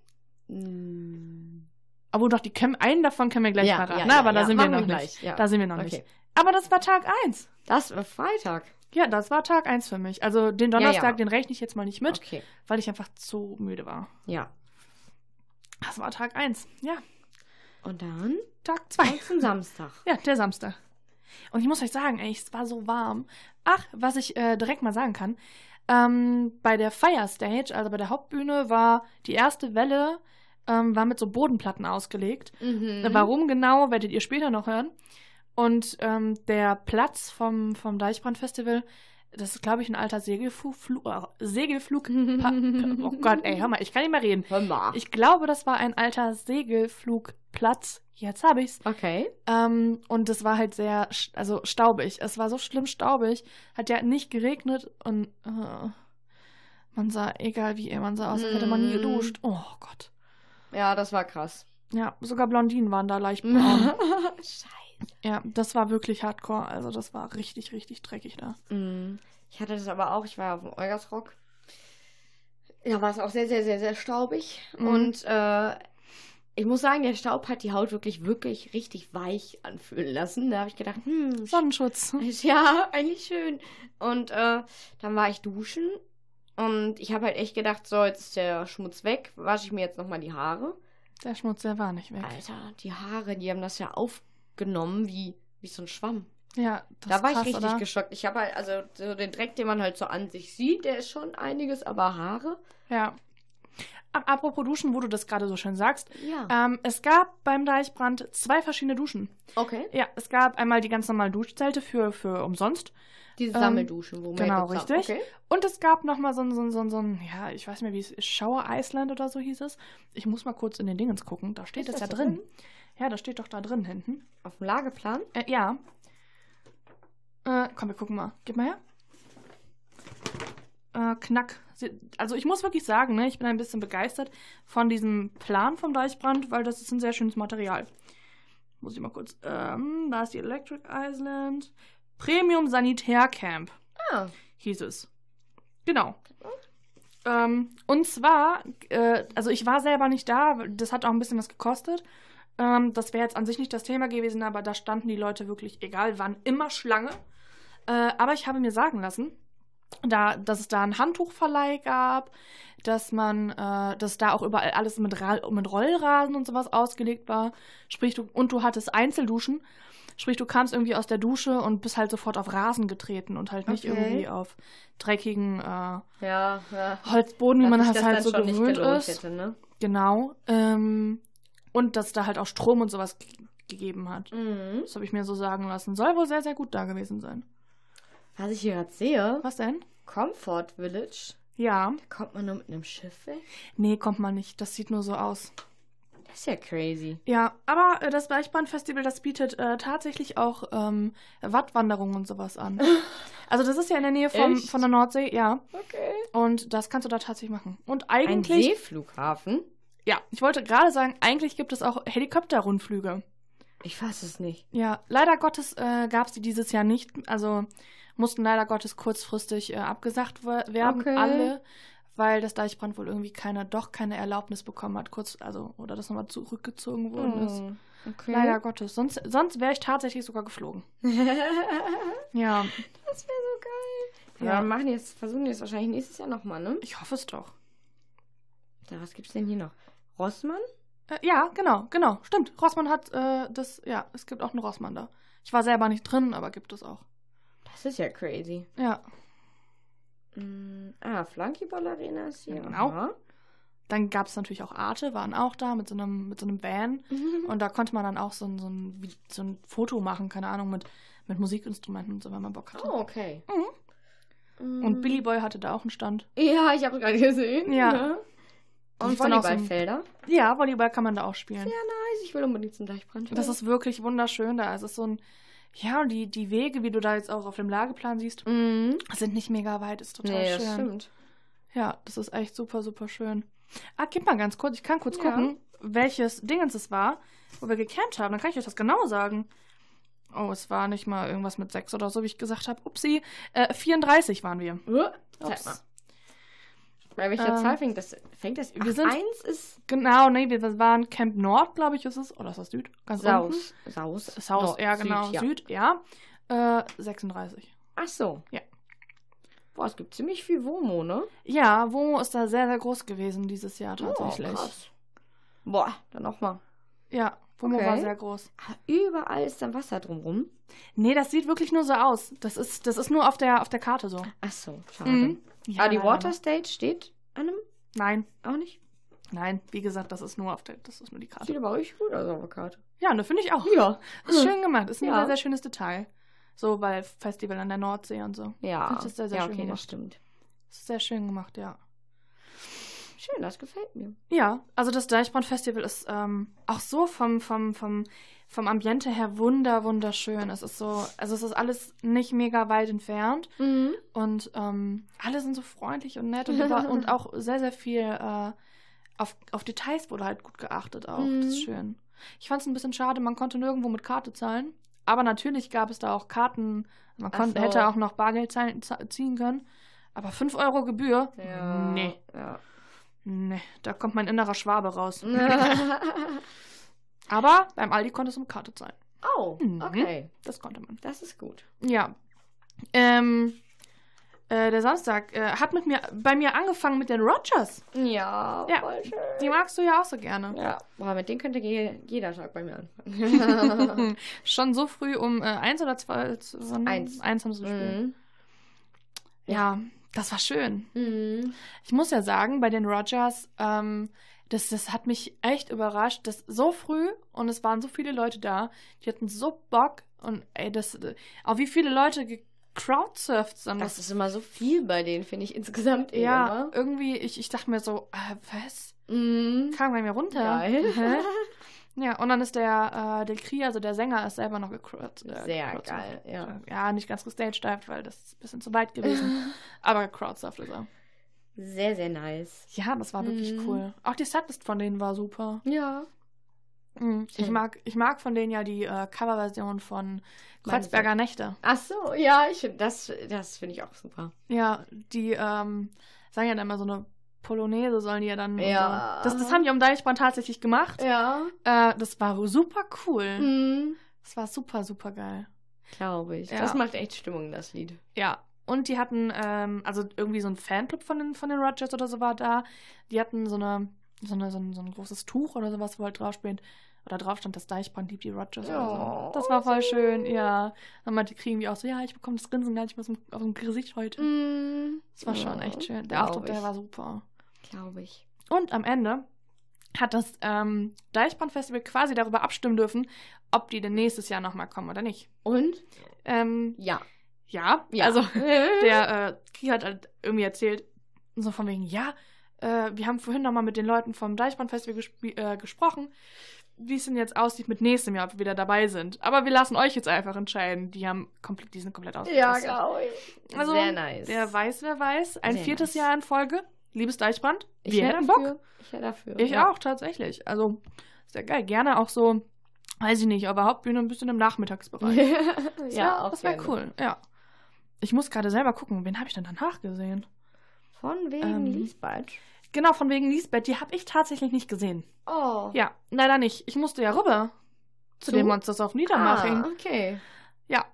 Mm. Aber doch, die können, einen davon können wir gleich ja, verraten. ja, Na, ja, aber da sind wir noch nicht. Da sind wir noch okay. nicht. Aber das war Tag 1. Das war Freitag. Ja, das war Tag 1 für mich. Also den Donnerstag, Ja, ja. den rechne ich jetzt mal nicht mit, Okay. weil ich einfach zu müde war. Ja. Das war Tag 1. Ja, Und dann Tag 2. zum Samstag. (laughs) Ja, der Samstag. Und ich muss euch sagen, ey, es war so warm. Ach, was ich äh, direkt mal sagen kann. Ähm, bei der Fire Stage, also bei der Hauptbühne, war die erste Welle ähm, war mit so Bodenplatten ausgelegt. Mhm. Warum genau, werdet ihr später noch hören. Und ähm, der Platz vom, vom Deichbrand-Festival, das ist, glaube ich, ein alter Segelflug. Äh, Segelflug. oh Gott, ey, hör mal, ich kann nicht mehr reden. Hör mal. Ich glaube, das war ein alter Segelflugplatz. Jetzt habe ich's. Okay. Ähm, und es war halt sehr, also staubig. Es war so schlimm staubig. Hat ja nicht geregnet und äh, man sah, egal wie, man sah aus, als hätte man nie Mm. geduscht. Oh Gott. Ja, das war krass. Ja, sogar Blondinen waren da leicht (laughs) braun. Scheiße. Ja, das war wirklich hardcore. Also das war richtig, richtig dreckig da. Mm. Ich hatte das aber auch. Ich war auf dem Eugersrock. Da war es auch sehr, sehr, sehr, sehr staubig. Mhm. Und äh, ich muss sagen, der Staub hat die Haut wirklich, wirklich richtig weich anfühlen lassen. Da habe ich gedacht, hm, Sonnenschutz. Ist (laughs) ja eigentlich schön. Und äh, dann war ich duschen und ich habe halt echt gedacht, so, jetzt ist der Schmutz weg, wasche ich mir jetzt nochmal die Haare. Der Schmutz, der war nicht weg. Alter, die Haare, die haben das ja aufgenommen wie, wie so ein Schwamm. Ja, das da war krass, ich richtig oder? geschockt. Ich habe halt, also so den Dreck, den man halt so an sich sieht, der ist schon einiges, aber Haare? Ja. Apropos Duschen, wo du das gerade so schön sagst. Ja. Ähm, es gab beim Deichbrand zwei verschiedene Duschen. okay. Ja, es gab einmal die ganz normalen Duschzelte für, für umsonst. Diese Ähm, Sammelduschen, wo wir genau, richtig. Okay. Und es gab nochmal so ein, so ein, so ein, so ein, ja, ich weiß nicht mehr, wie es ist, Shower Iceland oder so hieß es. Ich muss mal kurz in den Dingens gucken. Da steht Ist das, ja drin. drin? Ja, das steht doch da drin hinten. Auf dem Lageplan. Äh, ja. Äh, komm, wir gucken mal. Gib mal her. Äh, knack. Also ich muss wirklich sagen, ne, ich bin ein bisschen begeistert von diesem Plan vom Deichbrand, weil das ist ein sehr schönes Material. Muss ich mal kurz. Ähm, da ist die Electric Island. Premium Sanitär Camp Ah. hieß es. Genau. Ähm, und zwar, äh, also ich war selber nicht da, das hat auch ein bisschen was gekostet. Ähm, das wäre jetzt an sich nicht das Thema gewesen, aber da standen die Leute wirklich, egal wann, immer Schlange. Äh, aber ich habe mir sagen lassen, da, dass es da einen Handtuchverleih gab, dass man, äh, dass da auch überall alles mit, Ra mit Rollrasen und sowas ausgelegt war. Sprich, du, und du hattest Einzelduschen. Sprich, du kamst irgendwie aus der Dusche und bist halt sofort auf Rasen getreten und halt nicht Okay. irgendwie auf dreckigen äh, Ja, ja. Holzboden, wie man das halt so gewöhnt ist. Hätte, ne? Genau. Ähm, und dass da halt auch Strom und sowas ge gegeben hat. Mhm. Das habe ich mir so sagen lassen. Soll wohl sehr, sehr gut da gewesen sein. Was ich hier gerade sehe, Was denn? Comfort Village, Ja. da kommt man nur mit einem Schiff weg. Nee, kommt mal nicht. Das sieht nur so aus. Das ist ja crazy. Ja, aber äh, das Deichbrand-Festival, das bietet äh, tatsächlich auch ähm, Wattwanderungen und sowas an. (laughs) Also das ist ja in der Nähe vom, Echt? von der Nordsee, ja. Okay. Und das kannst du da tatsächlich machen. Und Ein eigentlich, Seeflughafen? Ja, ich wollte gerade sagen, eigentlich gibt es auch Helikopterrundflüge. Ich fass es nicht. Ja, leider Gottes äh, gab es die dieses Jahr nicht. Also mussten leider Gottes kurzfristig äh, abgesagt we- werden, Okay. alle, weil das Deichbrand wohl irgendwie keine, doch keine Erlaubnis bekommen hat, kurz, also, oder das nochmal zurückgezogen worden ist. Oh, okay. Leider Gottes. Sonst, sonst wäre ich tatsächlich sogar geflogen. (laughs) Ja, Das wäre so geil. Ja. Ja, wir machen jetzt, versuchen jetzt wahrscheinlich nächstes Jahr nochmal, ne? ich hoffe es doch. Da, was gibt's denn hier noch? Rossmann? Äh, ja, genau, genau. Stimmt. Rossmann hat äh, das, ja, es gibt auch einen Rossmann da. Ich war selber nicht drin, aber gibt es auch. Das ist ja crazy. Ja. Mm, ah, Flunkyball Arena ist hier. Genau. Aha. Dann gab es natürlich auch Arte, waren auch da mit so einem, mit so einem Van. Mhm. (laughs) Und da konnte man dann auch so ein, so ein, so ein Foto machen, keine Ahnung, mit, mit Musikinstrumenten und so, wenn man Bock hatte. Oh, okay. Und Billy Boy hatte da auch einen Stand. Ja, ich habe gerade gesehen. Ja. ne? Und Volleyballfelder. Ja, Volleyball kann man da auch spielen. Sehr nice. Ich will unbedingt zum Deichbrand. Das ist wirklich wunderschön da. Es ist so ein, ja, und die, die Wege, wie du da jetzt auch auf dem Lageplan siehst, Mhm. sind nicht mega weit, ist total Nee, schön. das stimmt. Ja, das ist echt super, super schön. Ah, gib mal ganz kurz, ich kann kurz Ja. gucken, welches Dingens es war, wo wir gecampt haben. Dann kann ich euch das genau sagen. Oh, es war nicht mal irgendwas mit 6 oder so, wie ich gesagt habe. Upsi. Äh, 34 waren wir. Uh, Ups. Bei welcher Ähm, Zahl fängt das? Fängt das? wir sind- eins ist Genau, nee, wir waren Camp Nord, glaube ich, ist es. Oder ist das Süd? Ganz unten. Saus. Saus. Saus, Nord, ja, genau. Süd, ja. Süd, ja. Äh, 36. Ach so. Ja. Boah, es gibt ziemlich viel Womo, ne? Ja, Womo ist da sehr, sehr groß gewesen dieses Jahr Oh, tatsächlich. krass. Boah, dann nochmal. ja, Womo Okay. war sehr groß. Ah, Überall ist dann Wasser drumrum. Nee, das sieht wirklich nur so aus. Das ist, das ist nur auf der, auf der Karte so. Ach so, schade. Mhm. Ja, ah, die Water. Stage steht an einem? Nein, Auch nicht? nein, wie gesagt, das ist nur auf der, das ist nur die Sieht Karte. aber euch gut aus auf der Karte. Ja, ne, finde ich auch. Ja. Ist schön gemacht. Ist ein Ja. sehr, sehr schönes Detail. So, weil Festival an der Nordsee und so. Ja. Das ist sehr, sehr ja, schön okay, das gemacht. stimmt. Ist sehr schön gemacht, ja. Schön, das gefällt mir. Ja, also das Deichbrand-Festival ist ähm, auch so vom, vom, vom, vom Ambiente her wunder, wunderschön. Es ist so, also es ist alles nicht mega weit entfernt Mhm. und ähm, alle sind so freundlich und nett und, über, (laughs) und auch sehr, sehr viel äh, auf, auf Details wurde halt gut geachtet auch. Das ist Mhm. schön. Ich fand es ein bisschen schade, man konnte nirgendwo mit Karte zahlen. Aber natürlich gab es da auch Karten. Man konnte, so. hätte auch noch Bargeld zahlen, ziehen können. Aber 5 Euro Gebühr? Ja. Nee, Ja. nee, da kommt mein innerer Schwabe raus. (laughs) (laughs) Aber beim Aldi konntest du mit Karte zahlen. oh, Mhm. okay. Das konnte man. Das ist gut. Ja. Ähm, äh, der Samstag äh, hat mit mir, bei mir angefangen mit den Rogers. Ja, Ja, voll schön. Die magst du ja auch so gerne. Ja, boah, mit denen könnte je, jeder Tag bei mir anfangen. (laughs) Schon so früh um äh, eins oder zwei? So, Eins. Eins haben sie gespielt. mhm. Ja, das war schön. Mhm. Ich muss ja sagen, bei den Rogers, ähm, das, das hat mich echt überrascht, dass so früh und es waren so viele Leute da, die hatten so Bock und ey, das, äh, auch wie viele Leute gecrowdsurft sind. Das ist immer so viel bei denen, finde ich (laughs) insgesamt eh ja, immer. irgendwie, ich, ich dachte mir so, äh, was? Mhm. Kam bei mir runter. Geil. (laughs) Ja, und dann ist der, äh, der Kri, also der Sänger, ist selber noch gecrowd. Äh, Sehr gecrowdsurft. geil, ja. Ja, nicht ganz gestagedived, weil das ist ein bisschen zu weit gewesen. (laughs) Aber crowdsurft ist er. Sehr, sehr nice. Ja, das war wirklich Mhm. cool. Auch die Setlist von denen war super. Ja. Mhm. Ich, mag, ich mag von denen ja die äh, Coverversion von Kreuzberger Nächte. Ach so, ja, ich das, das finde ich auch super. Ja, die ähm, sagen ja dann immer so eine Polonaise sollen die ja dann. Ja. So. Das, das haben die am Deichbrand tatsächlich gemacht. Ja. Äh, das war super cool. Mhm. Das war super, super geil. Glaube ich. Ja. Das macht echt Stimmung, das Lied. Ja. Und die hatten, ähm, also irgendwie so ein Fanclub von den, von den Rogers oder so war da. Die hatten so eine, so eine, so ein, so ein großes Tuch oder sowas, wo halt drauf steht, oder drauf stand, das Deichbrand liebt die Rogers oder Oh, so. Das war voll schön, ja. Dann meinte kriegen die auch so, ja, ich bekomme das Grinsen gar nicht mehr aus dem, Gesicht heute. Mhm. Das war schon Ja, echt schön. Der Auftritt, der war super. Glaube ich. Und am Ende hat das ähm, Deichbrand-Festival quasi darüber abstimmen dürfen, ob die denn nächstes Jahr nochmal kommen oder nicht. Und? Ähm, Ja. Ja, Ja. also (laughs) der äh, Kri hat halt irgendwie erzählt, so von wegen, ja, äh, wir haben vorhin nochmal mit den Leuten vom Deichbrand-Festival gespr- äh, gesprochen, wie es denn jetzt aussieht mit nächstem Jahr, ob wir wieder dabei sind. Aber wir lassen euch jetzt einfach entscheiden. Die haben komplett, die sind komplett Ja, ausgerastet. glaube ich. Also, Sehr nice. Wer weiß, wer weiß. Ein Sehr viertes nice. Jahr in Folge. Liebes Deichbrand. ich wir hätte hätten dafür. Bock. Ich hätte dafür. Ich ja. auch, tatsächlich. Also, sehr geil. Gerne auch so, weiß ich nicht, aber Hauptbühne ein bisschen im Nachmittagsbereich. (laughs) Ja, wär, auch Das wäre cool, ja. Ich muss gerade selber gucken, wen habe ich denn danach gesehen? Von wegen Ähm, Lisbeth. Genau, von wegen Lisbeth, die habe ich tatsächlich nicht gesehen. Oh. Ja, leider nicht. Ich musste ja rüber zu, Zu? den Monsters auf Niedermaching. Ah, okay. Ja,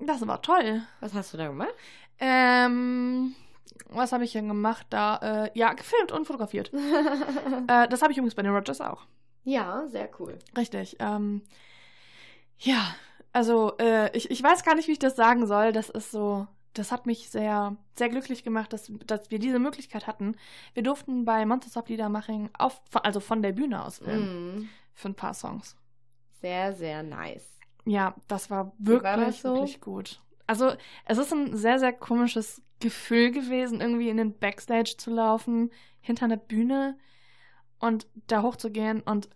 das war toll. Was hast du da gemacht? Ähm, was habe ich denn gemacht da? Äh, ja, gefilmt und fotografiert. (laughs) äh, das habe ich übrigens bei den Rogers auch. ja, sehr cool. Richtig. Ähm, ja, also äh, ich, ich weiß gar nicht, wie ich das sagen soll. Das ist so, das hat mich sehr, sehr glücklich gemacht, dass, dass wir diese Möglichkeit hatten. Wir durften bei Monsters of Liedermaching auf, also von der Bühne aus filmen Mhm. für ein paar Songs. Sehr, sehr nice. Ja, das war wirklich, war das so? wirklich gut. Also es ist ein sehr, sehr komisches Gefühl gewesen, irgendwie in den Backstage zu laufen, hinter einer Bühne. Und da hochzugehen und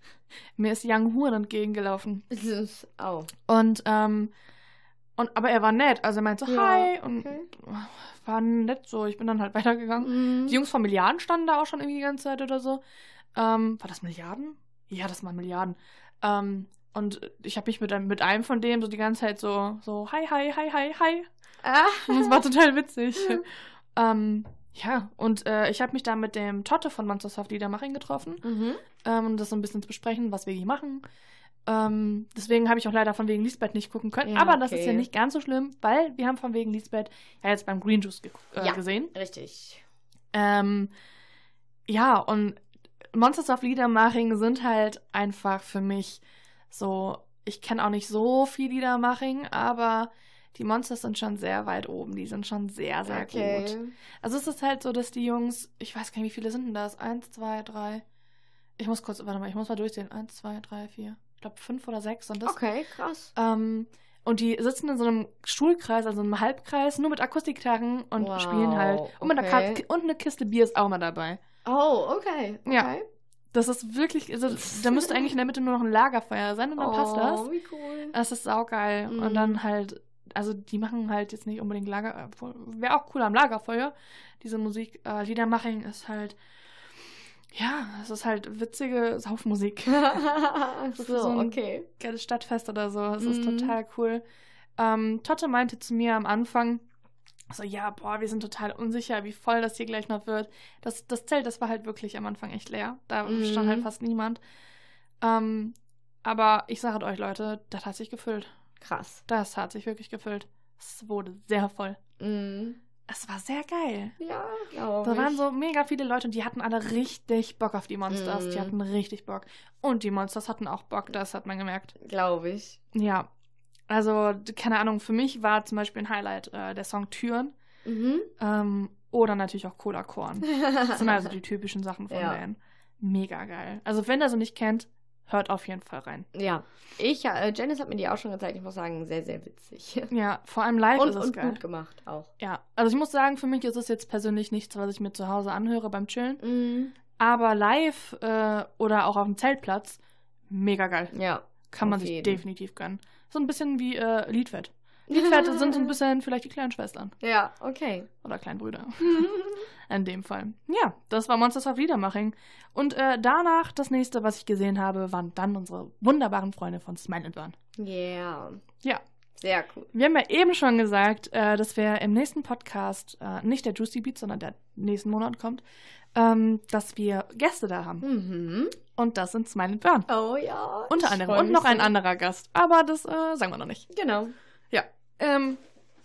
mir ist Young Huren entgegengelaufen. Das ist auch. Und, ähm, und, aber er war nett. Also er meinte so, Ja, hi. Und okay. war nett so. Ich bin dann halt weitergegangen. Mhm. Die Jungs von Milliarden standen da auch schon irgendwie die ganze Zeit oder so. Ähm, war das Milliarden? Ja, das waren Milliarden. Ähm, und ich habe mich mit, einem- mit einem von dem so die ganze Zeit so, so, hi, hi, hi, hi, hi. Ah. Und das war total witzig. (laughs) ähm, ja, und äh, ich habe mich da mit dem Totte von Monsters of Liedermaching getroffen, Mhm. ähm, um das so ein bisschen zu besprechen, was wir hier machen. Ähm, deswegen habe ich auch leider von wegen Lisbeth nicht gucken können. Ja, aber das ist ja nicht ganz so schlimm, weil wir haben von wegen Lisbeth ja jetzt beim Green Juice ge äh, Ja. gesehen. Richtig. Ähm, ja, und Monsters of Liedermaching sind halt einfach für mich so, ich kenne auch nicht so viel Liedermaching, aber die Monsters sind schon sehr weit oben. Die sind schon sehr, sehr gut. Also es ist halt so, dass die Jungs, ich weiß gar nicht, wie viele sind denn das? Eins, zwei, drei. Ich muss kurz, warte mal, ich muss mal durchsehen. Eins, zwei, drei, vier. Ich glaube fünf oder sechs sind das. Okay, krass. Ähm, und die sitzen in so einem Stuhlkreis, also einem Halbkreis, nur mit Akustikgitarren und Wow, spielen halt. Und, einer okay. Ka- und eine Kiste Bier ist auch mal dabei. Oh, okay. okay. Ja. Das ist wirklich, also, (laughs) da müsste eigentlich in der Mitte nur noch ein Lagerfeuer sein und dann passt das. Oh, wie cool. Das ist saugeil. Mhm. Und dann halt, also die machen halt jetzt nicht unbedingt Lager, wäre auch cool am Lagerfeuer. Diese Musik, äh, Liedermaching ist halt, ja, es ist halt witzige Saufmusik. (laughs) So, so okay. Geiles Stadtfest oder so. Es ist Mhm. total cool. Ähm, Totte meinte zu mir am Anfang, so, ja, boah, wir sind total unsicher, wie voll das hier gleich noch wird. Das, das Zelt, das war halt wirklich am Anfang echt leer. Da Mhm. stand halt fast niemand. Ähm, aber ich sage euch, Leute, das hat sich gefüllt. Krass. Das hat sich wirklich gefüllt. Es wurde sehr voll. Mhm. Es war sehr geil. Ja, glaube Da ich. waren so mega viele Leute und die hatten alle richtig Bock auf die Monsters. Die Mhm. hatten richtig Bock. Und die Monsters hatten auch Bock, das hat man gemerkt. Glaube ich. Ja. Also, keine Ahnung, für mich war zum Beispiel ein Highlight äh, der Song Türen. Mhm. Ähm, oder natürlich auch Cola Korn. Das sind also die typischen Sachen von (laughs) Ja. denen. Mega geil. Also, wenn ihr sie nicht kennt, hört auf jeden Fall rein. ja. Ich, äh, Janice hat mir die auch schon gezeigt. Ich muss sagen, sehr, sehr witzig. (laughs) Ja, vor allem live und ist es und geil. gut gemacht auch. Ja, also ich muss sagen, für mich ist es jetzt persönlich nichts, was ich mir zu Hause anhöre beim Chillen. Mhm. Aber live äh, oder auch auf dem Zeltplatz, mega geil. Ja. Kann man auf sich jeden. definitiv gönnen. So ein bisschen wie äh, Liedfett. Liedfett sind so ein bisschen vielleicht die kleinen Schwestern Ja, okay. oder Kleinbrüder. (laughs) In dem Fall. Ja, das war Monsters of Liedermaching. Und äh, danach, das nächste, was ich gesehen habe, waren dann unsere wunderbaren Freunde von Smile and Burn. Yeah. Ja. Sehr cool. Wir haben ja eben schon gesagt, äh, dass wir im nächsten Podcast, äh, nicht der Juicy Beat, sondern der nächsten Monat kommt, ähm, dass wir Gäste da haben. Mhm. Und das sind Smile and Burn. Oh ja. Unter anderem. Und noch ein anderer Gast. Aber das äh, sagen wir noch nicht. Genau. Ja. Ähm,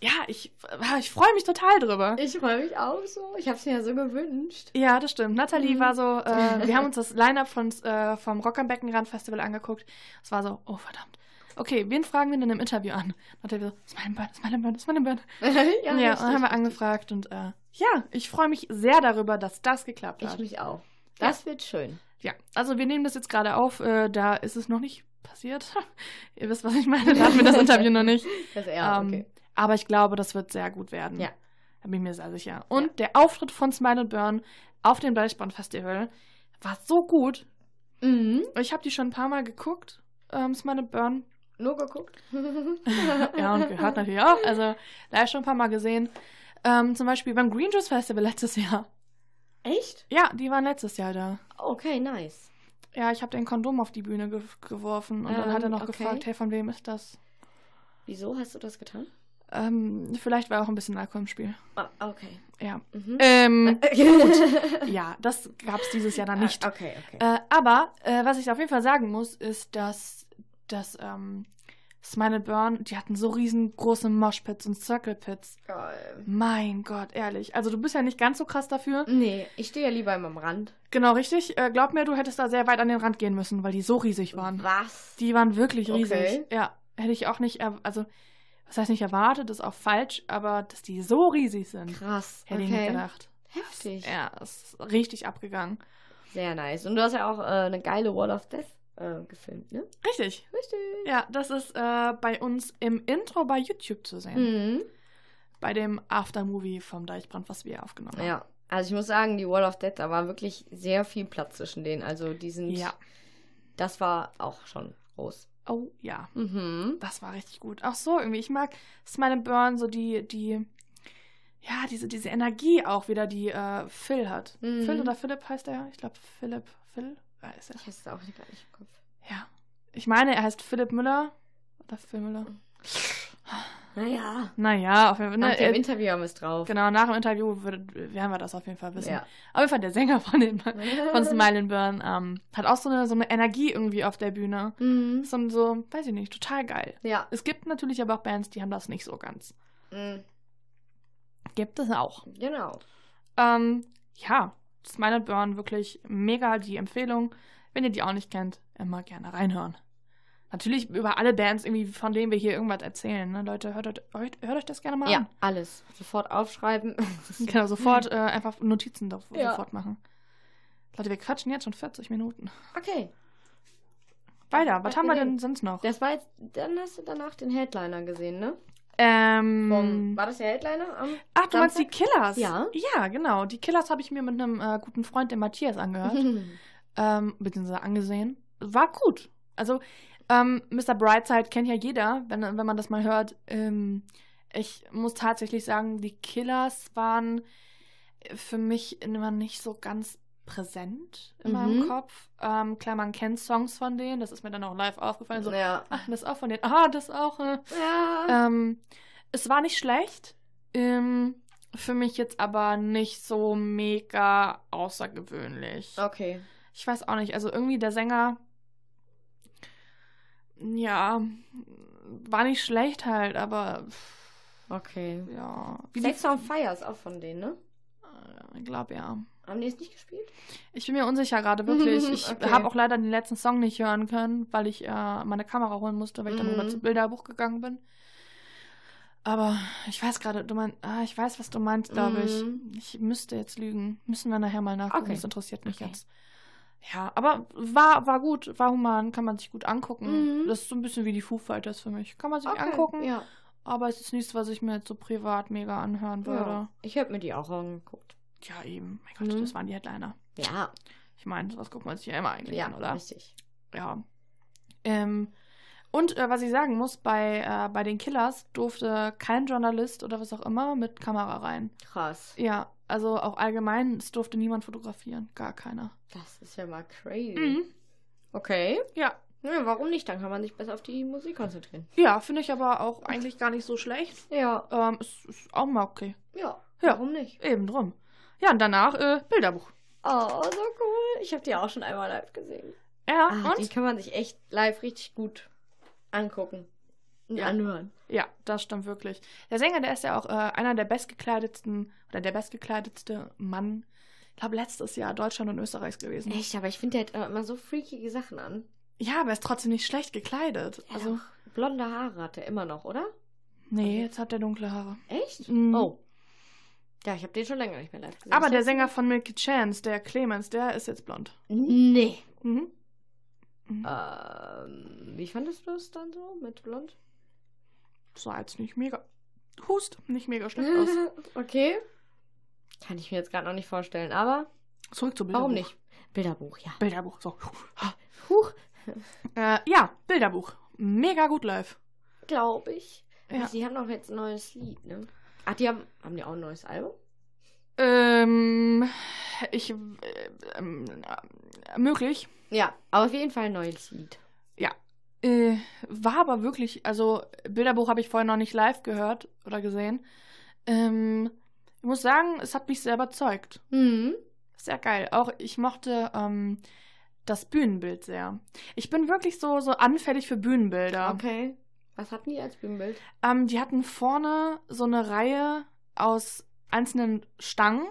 ja, ich, äh, ich freue mich total drüber. Ich freue mich auch so. Ich habe es mir ja so gewünscht. Ja, das stimmt. Nathalie Mhm. war so, äh, (laughs) wir haben uns das Line-Up von, äh, vom Rock am Beckenrand Festival angeguckt. Es war so, oh verdammt. Okay, wen fragen wir denn im Interview an? Nathalie so, ist mein Burn, ist mein Burn, ist mein Burn. (laughs) ja, Ja, und dann haben wir angefragt und äh, ja, ich freue mich sehr darüber, dass das geklappt Ich hat. mich auch. Das wird schön. Ja, also wir nehmen das jetzt gerade auf, äh, da ist es noch nicht passiert. (laughs) Ihr wisst, was ich meine, da hatten wir das Interview noch nicht. (laughs) Das, ja, Ähm, okay. Aber ich glaube, das wird sehr gut werden. Ja. Da bin ich mir sehr sicher. Und der Auftritt von Smile and Burn auf dem Deichborn Festival war so gut. Mhm. Ich habe die schon ein paar Mal geguckt, ähm, Smile and Burn. Nur geguckt. (laughs) ja, und gehört natürlich auch. Also live schon ein paar Mal gesehen. Ähm, zum Beispiel beim Green Juice Festival letztes Jahr. Echt? Ja, die waren letztes Jahr da. Okay, nice. Ja, ich habe den Kondom auf die Bühne ge geworfen und dann hat er Ähm, noch okay. gefragt, hey, von wem ist das? Wieso hast du das getan? Ähm, vielleicht war auch ein bisschen Alkohol im Spiel. Ah, okay. Ja. Mhm. Ähm, gut. (laughs) ja, das gab es dieses Jahr dann nicht. Okay, okay. Äh, aber äh, was ich auf jeden Fall sagen muss, ist, dass, dass ähm, Smile Burn, die hatten so riesengroße Moshpits und Circle Pits. Geil. Mein Gott, ehrlich. Also du bist ja nicht ganz so krass dafür. Nee, ich stehe ja lieber immer am Rand. Genau, richtig. Äh, glaub mir, du hättest da sehr weit an den Rand gehen müssen, weil die so riesig waren. Was? Die waren wirklich riesig. Okay. Ja, hätte ich auch nicht, also, was heißt nicht erwartet, ist auch falsch, aber dass die so riesig sind, Krass. hätte ich nicht Okay. gedacht. Heftig. Ja, ist richtig abgegangen. Sehr nice. Und du hast ja auch äh, eine geile Wall of Death äh, gefilmt, ne? Richtig. Richtig. Ja, das ist äh, bei uns im Intro bei YouTube zu sehen. Mhm. Bei dem Aftermovie vom Deichbrand, was wir aufgenommen haben. Ja. Also ich muss sagen, die Wall of Death, da war wirklich sehr viel Platz zwischen denen. Also die sind. Ja. Das war auch schon groß. Oh ja. Mhm. Das war richtig gut. Auch so irgendwie. Ich mag Smile and Burn, so die, die, ja, diese, diese Energie auch wieder, die äh, Phil hat. Mhm. Phil oder Philipp heißt er? Ich glaube Philipp. Phil? Er. Ich weiß es auch nicht gar nicht im Kopf. Ja. Ich meine, er heißt Philipp Müller. Oder Phil Müller. Naja. Naja, auf jeden Fall. Nach Ne, dem äh, Interview haben wir es drauf. genau, nach dem Interview wird, werden wir das auf jeden Fall wissen. Ja. Auf jeden Fall der Sänger von, den, (laughs) von Smile Burn ähm, hat auch so eine, so eine Energie irgendwie auf der Bühne. Mhm. So, so, weiß ich nicht, total geil. Ja. Es gibt natürlich aber auch Bands, die haben das nicht so ganz. Mhm. Gibt es auch. Genau. Ähm, ja, Smile and Burn wirklich mega die Empfehlung. Wenn ihr die auch nicht kennt, immer gerne reinhören. Natürlich über alle Bands, irgendwie, von denen wir hier irgendwas erzählen. Ne? Leute, hört, euch- hört euch das gerne mal Ja, an. alles. Sofort aufschreiben. (laughs) Genau, sofort äh, einfach Notizen da, Ja. sofort machen. Leute, wir quatschen jetzt schon 40 Minuten. Okay. Weiter, was Was haben wir wir denn sonst noch? Das war jetzt, dann hast du danach den Headliner gesehen, ne? Ähm, Vom, war das der Headliner? Am ach, du meinst die? Killers? Ja. Ja, genau. Die Killers habe ich mir mit einem äh, guten Freund, dem Matthias, angehört. (laughs) ähm, beziehungsweise angesehen. War gut. Also, ähm, Mr. Brightside kennt ja jeder, wenn, wenn man das mal hört. Ähm, ich muss tatsächlich sagen, die Killers waren für mich immer nicht so ganz präsent in Mhm. meinem Kopf. Ähm, klar, man kennt Songs von denen, das ist mir dann auch live aufgefallen. So, ja. ach, das auch von denen. Ah, das auch. Äh. Ja. Ähm, es war nicht schlecht. Ähm, für mich jetzt aber nicht so mega außergewöhnlich. Okay. Ich weiß auch nicht. Also irgendwie der Sänger, ja, war nicht schlecht halt, aber Okay. ja. Sex on Fire ist auch von denen, ne? Ich glaube ja. Haben die es nicht gespielt? Ich bin mir unsicher gerade wirklich. (laughs) Ich Okay. habe auch leider den letzten Song nicht hören können, weil ich äh, meine Kamera holen musste, weil ich dann Mhm. rüber zum Bilderbuch gegangen bin. Aber ich weiß gerade, du meinst, ah, ich weiß, was du meinst, glaube Mhm. ich. Ich müsste jetzt lügen. Müssen wir nachher mal nachgucken. Okay. Das interessiert mich Okay. jetzt. Ja, aber war, war gut, war human, kann man sich gut angucken. Mhm. Das ist so ein bisschen wie die Foo Fighters für mich. Kann man sich Okay. angucken, Ja. aber es ist nichts, was ich mir jetzt so privat mega anhören würde. ja. Ich habe mir die auch angeguckt. Ja, eben. Mein Gott, Mhm. das waren die Headliner. Ja. Ich meine, sowas guckt man sich ja immer eigentlich Ja, an, oder? richtig. Ja. Ähm, und äh, was ich sagen muss, bei, äh, bei den Killers durfte kein Journalist oder was auch immer mit Kamera rein. Krass. Ja, also auch allgemein, es durfte niemand fotografieren. Gar keiner. Das ist ja mal crazy. Mhm. Okay. Ja. Ja, warum nicht? Dann kann man sich besser auf die Musik konzentrieren. Ja, finde ich aber auch eigentlich gar nicht so schlecht. Ja. Ähm, es ist auch mal okay. Ja. Ja. Warum nicht? Eben drum. Ja, und danach äh, Bilderbuch. Oh, so cool. Ich habe die auch schon einmal live gesehen. Ja, Ah, die und? kann man sich echt live richtig gut angucken. Und Ja. anhören. Ja, das stimmt wirklich. Der Sänger, der ist ja auch äh, einer der bestgekleidetsten oder der bestgekleidetste Mann, ich glaube, letztes Jahr Deutschland und Österreichs gewesen. Echt, aber ich finde, der hat immer so freakige Sachen an. Ja, aber er ist trotzdem nicht schlecht gekleidet. Also, Also, blonde Haare hat er immer noch, oder? nee, jetzt hat er dunkle Haare. Echt? Mhm. Oh. Ja, ich habe den schon länger nicht mehr live gesehen. Aber der Sänger von Milky Chance, der Clemens, der ist jetzt blond. Nee. Mhm. Mhm. Ähm, wie fandest du es dann so mit blond? Sah jetzt nicht mega. Hust, nicht mega (laughs) schlecht aus. okay. Kann ich mir jetzt gerade noch nicht vorstellen, aber Zurück zu Bilderbuch. warum nicht? Bilderbuch, ja. Bilderbuch, so. Huch, Äh, ja, Bilderbuch. Mega gut live. glaube ich. Ja. Die haben doch jetzt ein neues Lied, ne? Ach, die haben, haben die auch ein neues Album? Ähm, ich, äh, ähm, äh, möglich. Ja, aber auf jeden Fall ein neues Lied. Äh, war aber wirklich, also Bilderbuch habe ich vorher noch nicht live gehört oder gesehen. Ähm, ich muss sagen, es hat mich sehr überzeugt. Mhm. Sehr geil. Auch ich mochte ähm, das Bühnenbild sehr. Ich bin wirklich so, so anfällig für Bühnenbilder. Okay. Was hatten die als Bühnenbild? Ähm, die hatten vorne so eine Reihe aus einzelnen Stangen.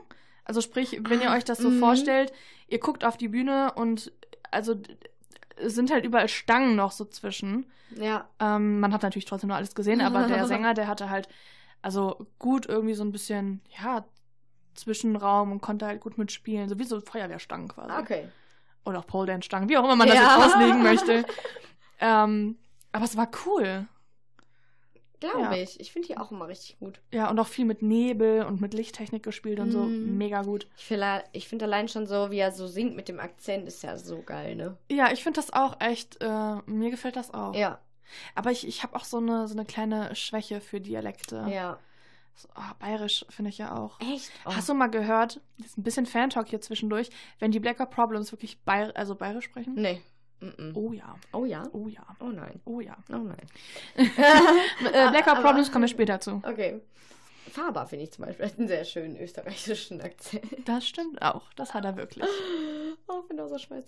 Also sprich, wenn ihr Ah, euch das so mhm. vorstellt, ihr guckt auf die Bühne und also sind halt überall Stangen noch so zwischen. Ja. Ähm, man hat natürlich trotzdem nur alles gesehen, aber der (laughs) Sänger, der hatte halt also gut irgendwie so ein bisschen, ja, Zwischenraum und konnte halt gut mitspielen. So wie so Feuerwehrstangen quasi. Okay. Oder auch Pole Dance Stangen, wie auch immer man das Ja. jetzt auslegen möchte. (laughs) Ähm, aber es war cool. Glaube Ja. ich. Ich finde die auch immer richtig gut. Ja, und auch viel mit Nebel und mit Lichttechnik gespielt und so. Mhm. Mega gut. Ich finde find allein schon so, wie er so singt mit dem Akzent, ist ja so geil, ne? Ja, ich finde das auch echt, äh, mir gefällt das auch. Ja. Aber ich, ich habe auch so eine, so eine kleine Schwäche für Dialekte. Ja. So, ah, Bayerisch finde ich ja auch. Echt? Oh. Hast du mal gehört, das ist ein bisschen Fan-Talk hier zwischendurch, wenn die Blacker Problems wirklich Bayer also bayerisch sprechen? Nee. Mm-mm. Oh ja, Oh ja. oh ja, Oh nein. oh ja. Oh nein. (laughs) Äh, Aber- Problems kommen wir später zu. Okay. Faber finde ich zum Beispiel hat einen sehr schönen österreichischen Akzent. Das stimmt auch, das hat er wirklich. Auch wenn er so scheiße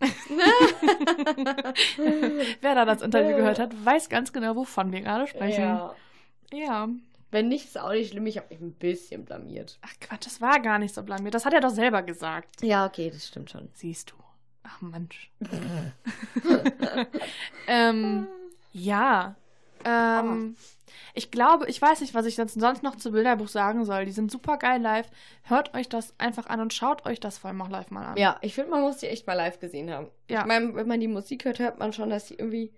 (laughs) Wer da das Interview gehört hat, weiß ganz genau, wovon wir gerade sprechen. Ja. ja. Wenn nicht, ist auch nicht schlimm. Ich habe mich ein bisschen blamiert. Ach Quatsch, das war gar nicht so blamiert. Das hat er doch selber gesagt. Ja, okay, das stimmt schon. Siehst du. Ach Mensch. (laughs) ähm, ja. Ähm, ich glaube, ich weiß nicht, was ich sonst noch zu Bilderbuch sagen soll. Die sind super geil live. Hört euch das einfach an und schaut euch das vor allem auch live mal an. Ja, ich finde, man muss die echt mal live gesehen haben. Ja. Ich meine, wenn man die Musik hört, hört man schon, dass die irgendwie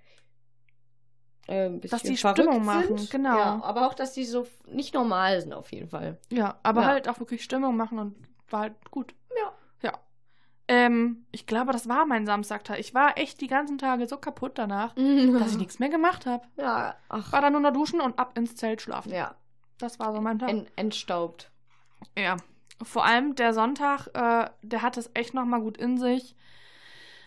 äh, ein bisschen Dass die Stimmung machen, sind. genau. Ja, aber auch, dass die so nicht normal sind auf jeden Fall. Ja, aber Ja. halt auch wirklich Stimmung machen und war halt gut. Ja. Ähm, ich glaube, das war mein Samstagtag. Ich war echt die ganzen Tage so kaputt danach, (laughs) dass ich nichts mehr gemacht habe. Ja, ach. War dann nur noch duschen und ab ins Zelt schlafen. Ja, Das war so mein Tag. en entstaubt. Ja. Vor allem der Sonntag, äh, der hat es echt nochmal gut in sich.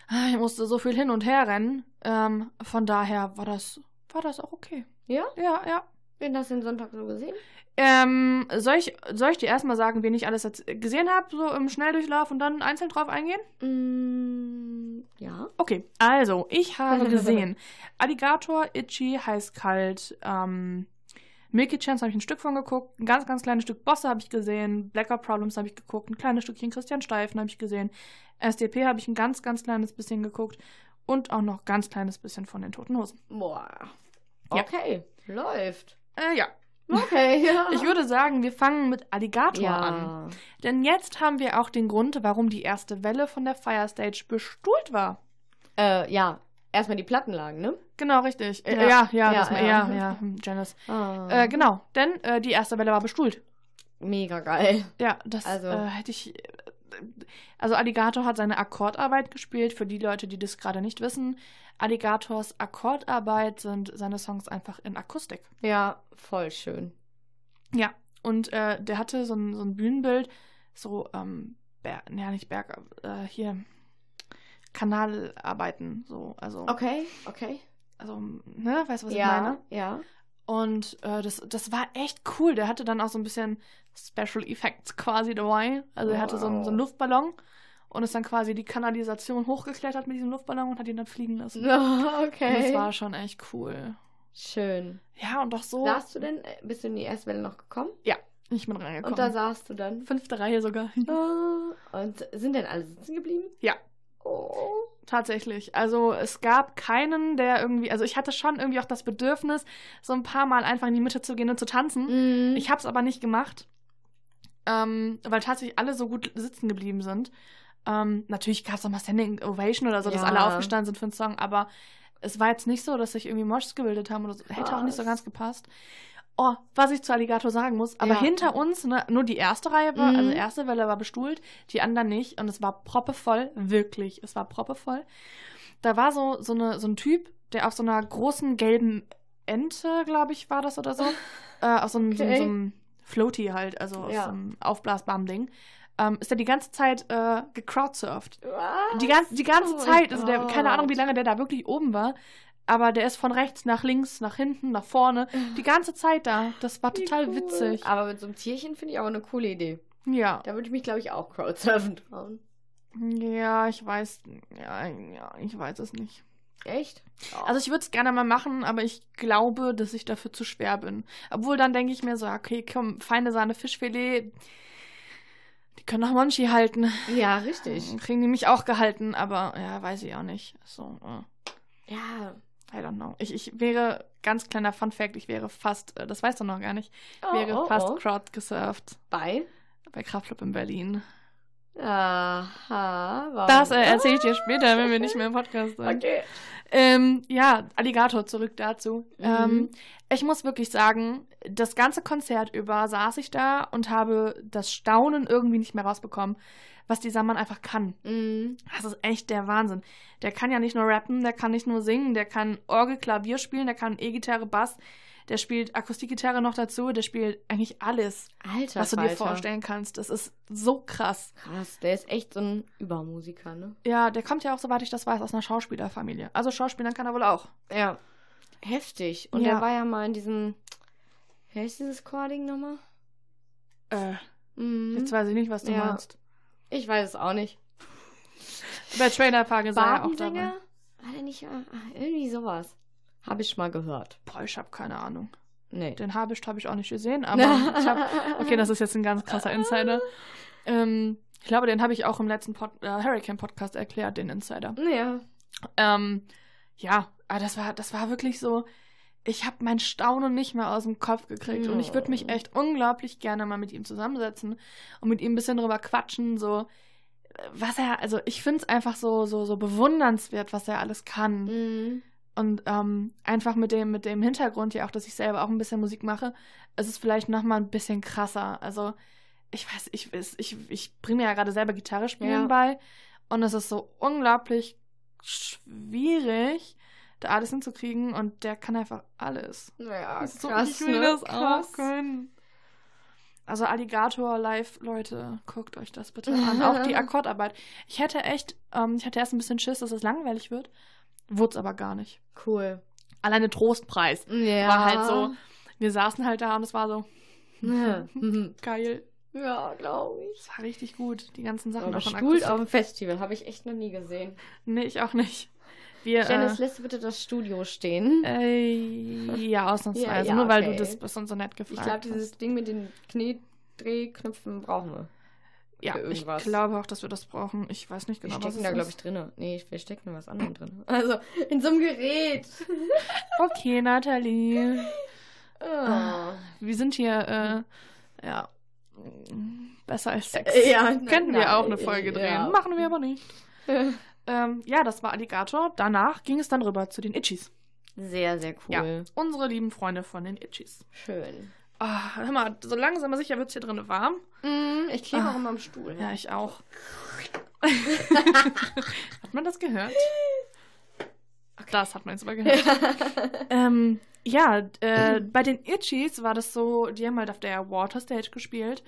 Ah, Ich musste so viel hin und her rennen. Ähm, von daher war das, war das auch okay. Ja? Ja, ja. Wen hast du den Sonntag so gesehen? Ähm, soll ich, soll ich dir erstmal sagen, wen ich alles gesehen habe, so im Schnelldurchlauf und dann einzeln drauf eingehen? Mm, ja. Okay, also, ich habe gesehen Alligator, Itchy, Heiß Kalt, ähm, Milky Chance habe ich ein Stück von geguckt, ein ganz, ganz kleines Stück Bosse habe ich gesehen, Blacker Problems habe ich geguckt, ein kleines Stückchen Christian Steifen habe ich gesehen, SDP habe ich ein ganz, ganz kleines bisschen geguckt und auch noch ganz kleines bisschen von den Toten Hosen. Boah. Ja. Okay, läuft. Äh, ja. Okay, (laughs) ja. Ich würde sagen, wir fangen mit Alligator an. ja. Denn jetzt haben wir auch den Grund, warum die erste Welle von der Fire Stage bestuhlt war. Äh, ja. Erstmal die Plattenlagen, ne? Genau, richtig. Äh, Ja. ja, ja, Ja, ja. ja, ja, hm, Janice. Ah. Äh, genau, denn äh, die erste Welle war bestuhlt. Mega geil. Ja, das Also- äh, hätte ich. Also Alligator hat seine Akkordarbeit gespielt. Für die Leute, die das gerade nicht wissen, Alligators Akkordarbeit sind seine Songs einfach in Akustik. Ja, voll schön. Ja, und äh, der hatte so ein, so ein Bühnenbild, so, ähm, Berg, ja nicht Berg, äh, hier Kanalarbeiten, so, also, Okay, okay. also, ne, weißt du, was ich ja, meine? ja. Und äh, das, das war echt cool. Der hatte dann auch so ein bisschen Special Effects quasi dabei. Also er hatte so einen, so einen Wow. Luftballon und ist dann quasi die Kanalisation hochgeklettert mit diesem Luftballon und hat ihn dann fliegen lassen. (laughs) Oh, Und okay. Das war schon echt cool. Schön. Ja, und doch so. Saßt du denn, äh, bist du in die erste Welle noch gekommen? Ich bin reingekommen. Und da saßt du dann. Fünfte Reihe sogar. Oh, Und sind denn alle sitzen geblieben? Ja. Oh. Tatsächlich. Also es gab keinen, der irgendwie, also ich hatte schon irgendwie auch das Bedürfnis, so ein paar Mal einfach in die Mitte zu gehen und zu tanzen. Mhm. Ich habe es aber nicht gemacht, ähm, weil tatsächlich alle so gut sitzen geblieben sind. Ähm, natürlich gab es auch mal Standing Ovation oder so, dass Ja. alle aufgestanden sind für einen Song, aber es war jetzt nicht so, dass sich irgendwie Moshs gebildet haben oder so. Hätte auch nicht so ganz gepasst. Oh, was ich zu Alligator sagen muss, aber Ja. hinter uns, ne, nur die erste Reihe war, Mhm. also die erste Welle war bestuhlt, die anderen nicht und es war proppevoll, wirklich, es war proppevoll. Da war so, so, eine, so ein Typ, der auf so einer großen gelben Ente, glaube ich, war das oder so, (laughs) äh, auf so einem, so, Okay. so einem Floaty halt, also auf Ja. so einem aufblasbaren Ding, ähm, ist er die ganze Zeit äh, gecrowdsurft. Die, gan die ganze Oh Zeit, also der, keine Ahnung, wie lange der da wirklich oben war, aber der ist von rechts nach links, nach hinten, nach vorne, die ganze Zeit da. Das war Wie total cool. witzig. Aber mit so einem Tierchen finde ich auch eine coole Idee. Ja. Da würde ich mich, glaube ich, auch Crowdsurfen trauen. Ja, ich weiß, ja, ja, ich weiß es nicht. Echt? Also ich würde es gerne mal machen, aber ich glaube, dass ich dafür zu schwer bin. Obwohl dann denke ich mir so, okay, komm, feine Sahne Fischfilet, die können auch Monchi halten. ja, richtig. (laughs) Kriegen die mich auch gehalten, aber ja, weiß ich auch nicht. So, äh, Ja. I don't know. Ich, ich wäre, ganz kleiner Fun Fact, ich wäre fast, äh, das weißt du noch gar nicht, Oh, wäre oh, fast oh. crowd gesurft Bei? bei Kraftclub in Berlin. Aha. Warum? Das äh, erzähle ich dir später, wenn wir nicht mehr im Podcast sind. Okay. ähm, ja, Alligator zurück dazu. Mhm. Ähm, ich muss wirklich sagen, das ganze Konzert über saß ich da und habe das Staunen irgendwie nicht mehr rausbekommen, was dieser Mann einfach kann. Mhm. Das ist echt der Wahnsinn. Der kann ja nicht nur rappen, der kann nicht nur singen, der kann Orgel, Klavier spielen, der kann E-Gitarre, Bass, der spielt Akustikgitarre noch dazu, der spielt eigentlich alles, Alter, was du dir vorstellen kannst. Das ist so krass. Krass, der ist echt so ein Übermusiker, ne? Ja, der kommt ja auch, soweit ich das weiß, aus einer Schauspielerfamilie. Also Schauspielern kann er wohl auch. Ja. Heftig. Und Ja. der war ja mal in diesem. Wie heißt dieses Chording nochmal? Äh, Mhm. jetzt weiß ich nicht, was du Ja. meinst. Ich weiß es auch nicht. Bei Trailer Park ist er auch dabei. War der nicht. ah, irgendwie sowas. Habe ich mal gehört. Boah, ich habe keine Ahnung. Nee. Den Habicht habe ich auch nicht gesehen, aber ich habe. (laughs) Okay, das ist jetzt ein ganz krasser Insider. Ähm, ich glaube, den habe ich auch im letzten Pod äh, Hurricane Podcast erklärt, den Insider. Ja. Ähm, ja, aber das war, das war wirklich so. Ich habe mein Staunen nicht mehr aus dem Kopf gekriegt und ich würde mich echt unglaublich gerne mal mit ihm zusammensetzen und mit ihm ein bisschen drüber quatschen, so was er, also ich finde es einfach so, so, so bewundernswert, was er alles kann. Mhm. Und ähm, einfach mit dem, mit dem Hintergrund ja auch, dass ich selber auch ein bisschen Musik mache, ist es vielleicht nochmal ein bisschen krasser. Also, ich weiß, ich, ich, ich bringe mir ja gerade selber Gitarre spielen Ja. bei. Und es ist so unglaublich schwierig, da alles hinzukriegen. Und der kann einfach alles. Ja, Das ist so, krass, ich will ne? das krass. auch können. Also Alligator live, Leute, guckt euch das bitte an. Auch die (laughs) Akkordarbeit. Ich hätte echt, ähm, ich hatte erst ein bisschen Schiss, dass es langweilig wird. Wurde es aber gar nicht. Cool. Alleine Trostpreis Ja. war halt so. Wir saßen halt da und es war so Ja, (laughs) geil. ja glaube ich. Es war richtig gut, die ganzen Sachen Aber Stuhl akustisch. auf dem Festival habe ich echt noch nie gesehen. Nee, ich auch nicht. Wir, Janice, äh, lässt bitte das Studio stehen. äh, ja, ausnahmsweise. Ja, ja, nur weil du okay. das und so nett ich gefragt glaube, hast. dieses Ding mit den Kniedrehknöpfen brauchen wir. Ja, ich glaube auch, dass wir das brauchen. Ich weiß nicht Wir genau, was stecken es da, glaube ich, drin. Nee, wir stecken was anderem drin. (laughs) Also, in so einem Gerät. (laughs) Okay, Nathalie. Oh. Wir sind hier, äh, ja, besser als Sex. Äh, ja, (laughs) Könnten wir nein, auch eine Folge drehen. ja. Machen wir aber nicht. Ähm, ja, das war Alligator. Danach ging es dann rüber zu den Itchies. Sehr, sehr cool. Unsere lieben Freunde von den Itchies. Schön. Ah, hör mal, so langsam aber sicher wird es hier drin warm. Mm, ich klebe Ah. auch immer am Stuhl. Ja, ich auch. (laughs) hat man das gehört? Das hat man jetzt aber gehört. (laughs) ähm, ja, äh, bei den Itchies war das so, die haben halt auf der Waterstage gespielt.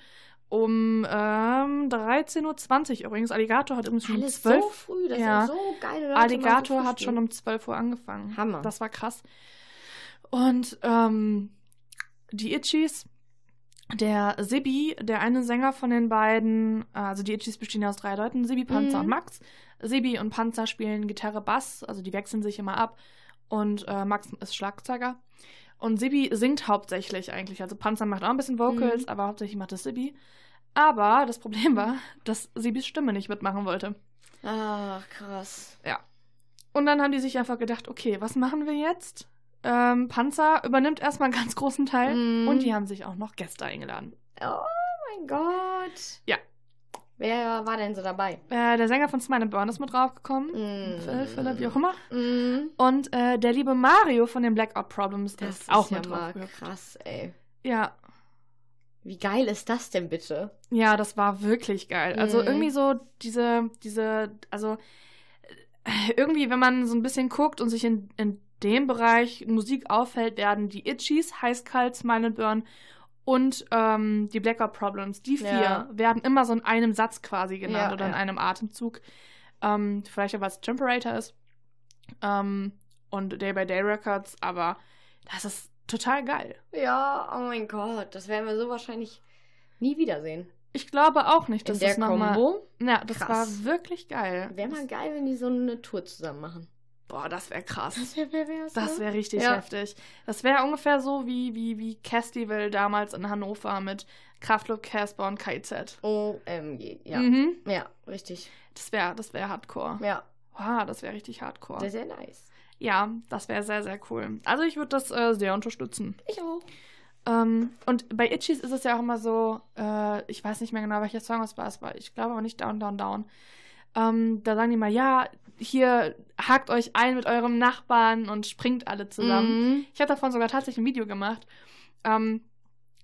Um ähm, 13.20 Uhr übrigens. Alligator hat übrigens schon um Alles 12 so früh, das ja. so geil. Leute, Alligator mal so hat schon um 12 Uhr angefangen. Hammer. Das war krass. Und ähm, die Itchies, der Sibi, der eine Sänger von den beiden, also die Itchies bestehen ja aus drei Leuten, Sibi, Panzer Mhm. und Max. Sibi und Panzer spielen Gitarre, Bass, also die wechseln sich immer ab. Und äh, Max ist Schlagzeuger. Und Sibi singt hauptsächlich eigentlich. Also Panzer macht auch ein bisschen Vocals, Mhm. aber hauptsächlich macht es Sibi. Aber das Problem war, dass Sibis Stimme nicht mitmachen wollte. Ach, krass. Und dann haben die sich einfach gedacht, okay, was machen wir jetzt? Ähm, Panzer übernimmt erstmal einen ganz großen Teil Mhm. und die haben sich auch noch Gäste eingeladen. Oh mein Gott. Ja. Wer war denn so dabei? Äh, der Sänger von Smile and Burn ist mit draufgekommen. Mm. Phil, Philipp, wie auch immer. Mm. Und äh, der liebe Mario von den Blackout Problems Das ist auch ist ja mit drauf. krass, ey. Ja, Wie geil ist das denn bitte? ja, das war wirklich geil. Also Mhm. irgendwie so diese, diese, also äh, irgendwie, wenn man so ein bisschen guckt und sich in, in dem Bereich Musik auffällt, werden die Itchies, Heißkalt, Smile and Burn und ähm, die Blackout Problems, die vier, Ja. werden immer so in einem Satz quasi genannt Ja, oder in einem Atemzug. Ähm, vielleicht auch, weil es Temperator ist. Ähm, und Day by Day Records, aber das ist total geil. Ja, oh mein Gott, das werden wir so wahrscheinlich nie wiedersehen. Ich glaube auch nicht, In dass der das nochmal. Ja, das Krass. war wirklich geil. wäre mal geil, wenn die so eine Tour zusammen machen. Boah, das wäre krass. Das wäre wär, wär's, Das ne? wäre richtig Ja. heftig. Das wäre ungefähr so wie, wie, wie Castival damals in Hannover mit Kraftklub, Casper und KIZ. OMG, ja. Mhm. Ja, richtig. Das wäre das wär Hardcore. Ja, Wow, das wäre richtig Hardcore. sehr, sehr nice. ja, das wäre sehr, sehr cool. Also ich würde das äh, sehr unterstützen. Ich auch. Ähm, und bei Itchies ist es ja auch immer so, äh, ich weiß nicht mehr genau, welcher Song es war, es war, ich glaube aber nicht Down, Down, Down. Ähm, da sagen die mal, ja, hier hakt euch ein mit eurem Nachbarn und springt alle zusammen. Mhm. Ich habe davon sogar tatsächlich ein Video gemacht. Ähm,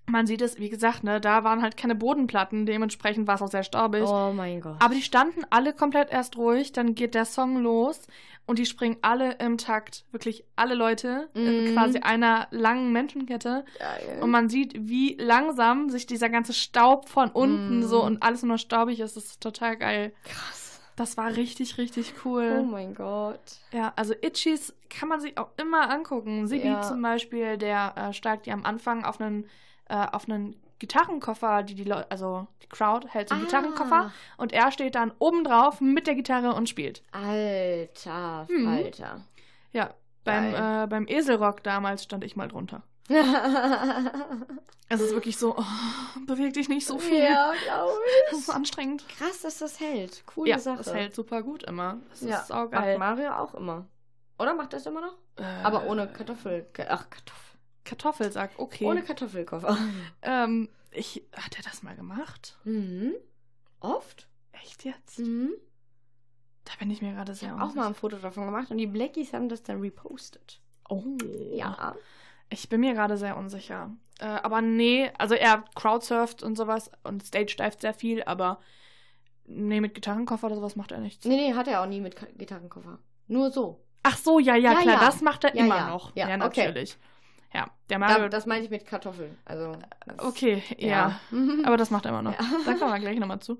man sieht es, wie gesagt, ne, da waren halt keine Bodenplatten, dementsprechend war es auch sehr staubig. Oh mein Gott. Aber die standen alle komplett erst ruhig, dann geht der Song los und die springen alle im Takt. Wirklich alle Leute in Mhm. quasi einer langen Menschenkette. Geil. Und man sieht, wie langsam sich dieser ganze Staub von unten Mhm. so und alles nur staubig ist. Das ist total geil. Krass. Das war richtig, richtig Oh cool. mein Gott. Ja, also Itchies kann man sich auch immer angucken. Sibi Ja. zum Beispiel, der äh, steigt ja am Anfang auf einen, äh, auf einen Gitarrenkoffer, die die Leute, also die Crowd hält so einen Ah. Gitarrenkoffer und er steht dann oben drauf mit der Gitarre und spielt. Alter Mhm. Falter. Ja, beim, äh, beim Eselrock damals stand ich mal drunter. (laughs) Es ist wirklich so, oh, beweg dich nicht so viel. ja, glaube (laughs) Das ist anstrengend. ich. Krass, dass das hält. Coole Ja, Sache. das hält super gut immer. Das ja, ist saugeil. macht Mario auch immer. Oder macht das immer noch? Äh, Aber ohne Kartoffel. Ach, Kartoffel. Kartoffelsack, okay. Ohne Kartoffelkoffer. (laughs) ähm, ich, hat er das mal gemacht? Mhm. Oft? Echt jetzt? Mhm. Da bin ich mir gerade Ich sehr habe auch mal ein Foto davon gemacht und die Blackies haben das dann repostet. Oh. Ja. Ich bin mir gerade sehr unsicher. Äh, aber nee, also er crowdsurft und sowas und stage divet sehr viel, aber nee, mit Gitarrenkoffer oder sowas macht er nichts. Nee, nee, hat er auch nie mit Gitarrenkoffer. Nur so. Ach so, ja, ja, Ja, klar, ja. das macht er Ja, immer noch. Ja, Ja, okay. natürlich. Ja, der Mario. Ja, das meine ich mit Kartoffeln. Also. okay, ja. (laughs) Aber das macht er immer noch. Da kommen wir gleich nochmal zu.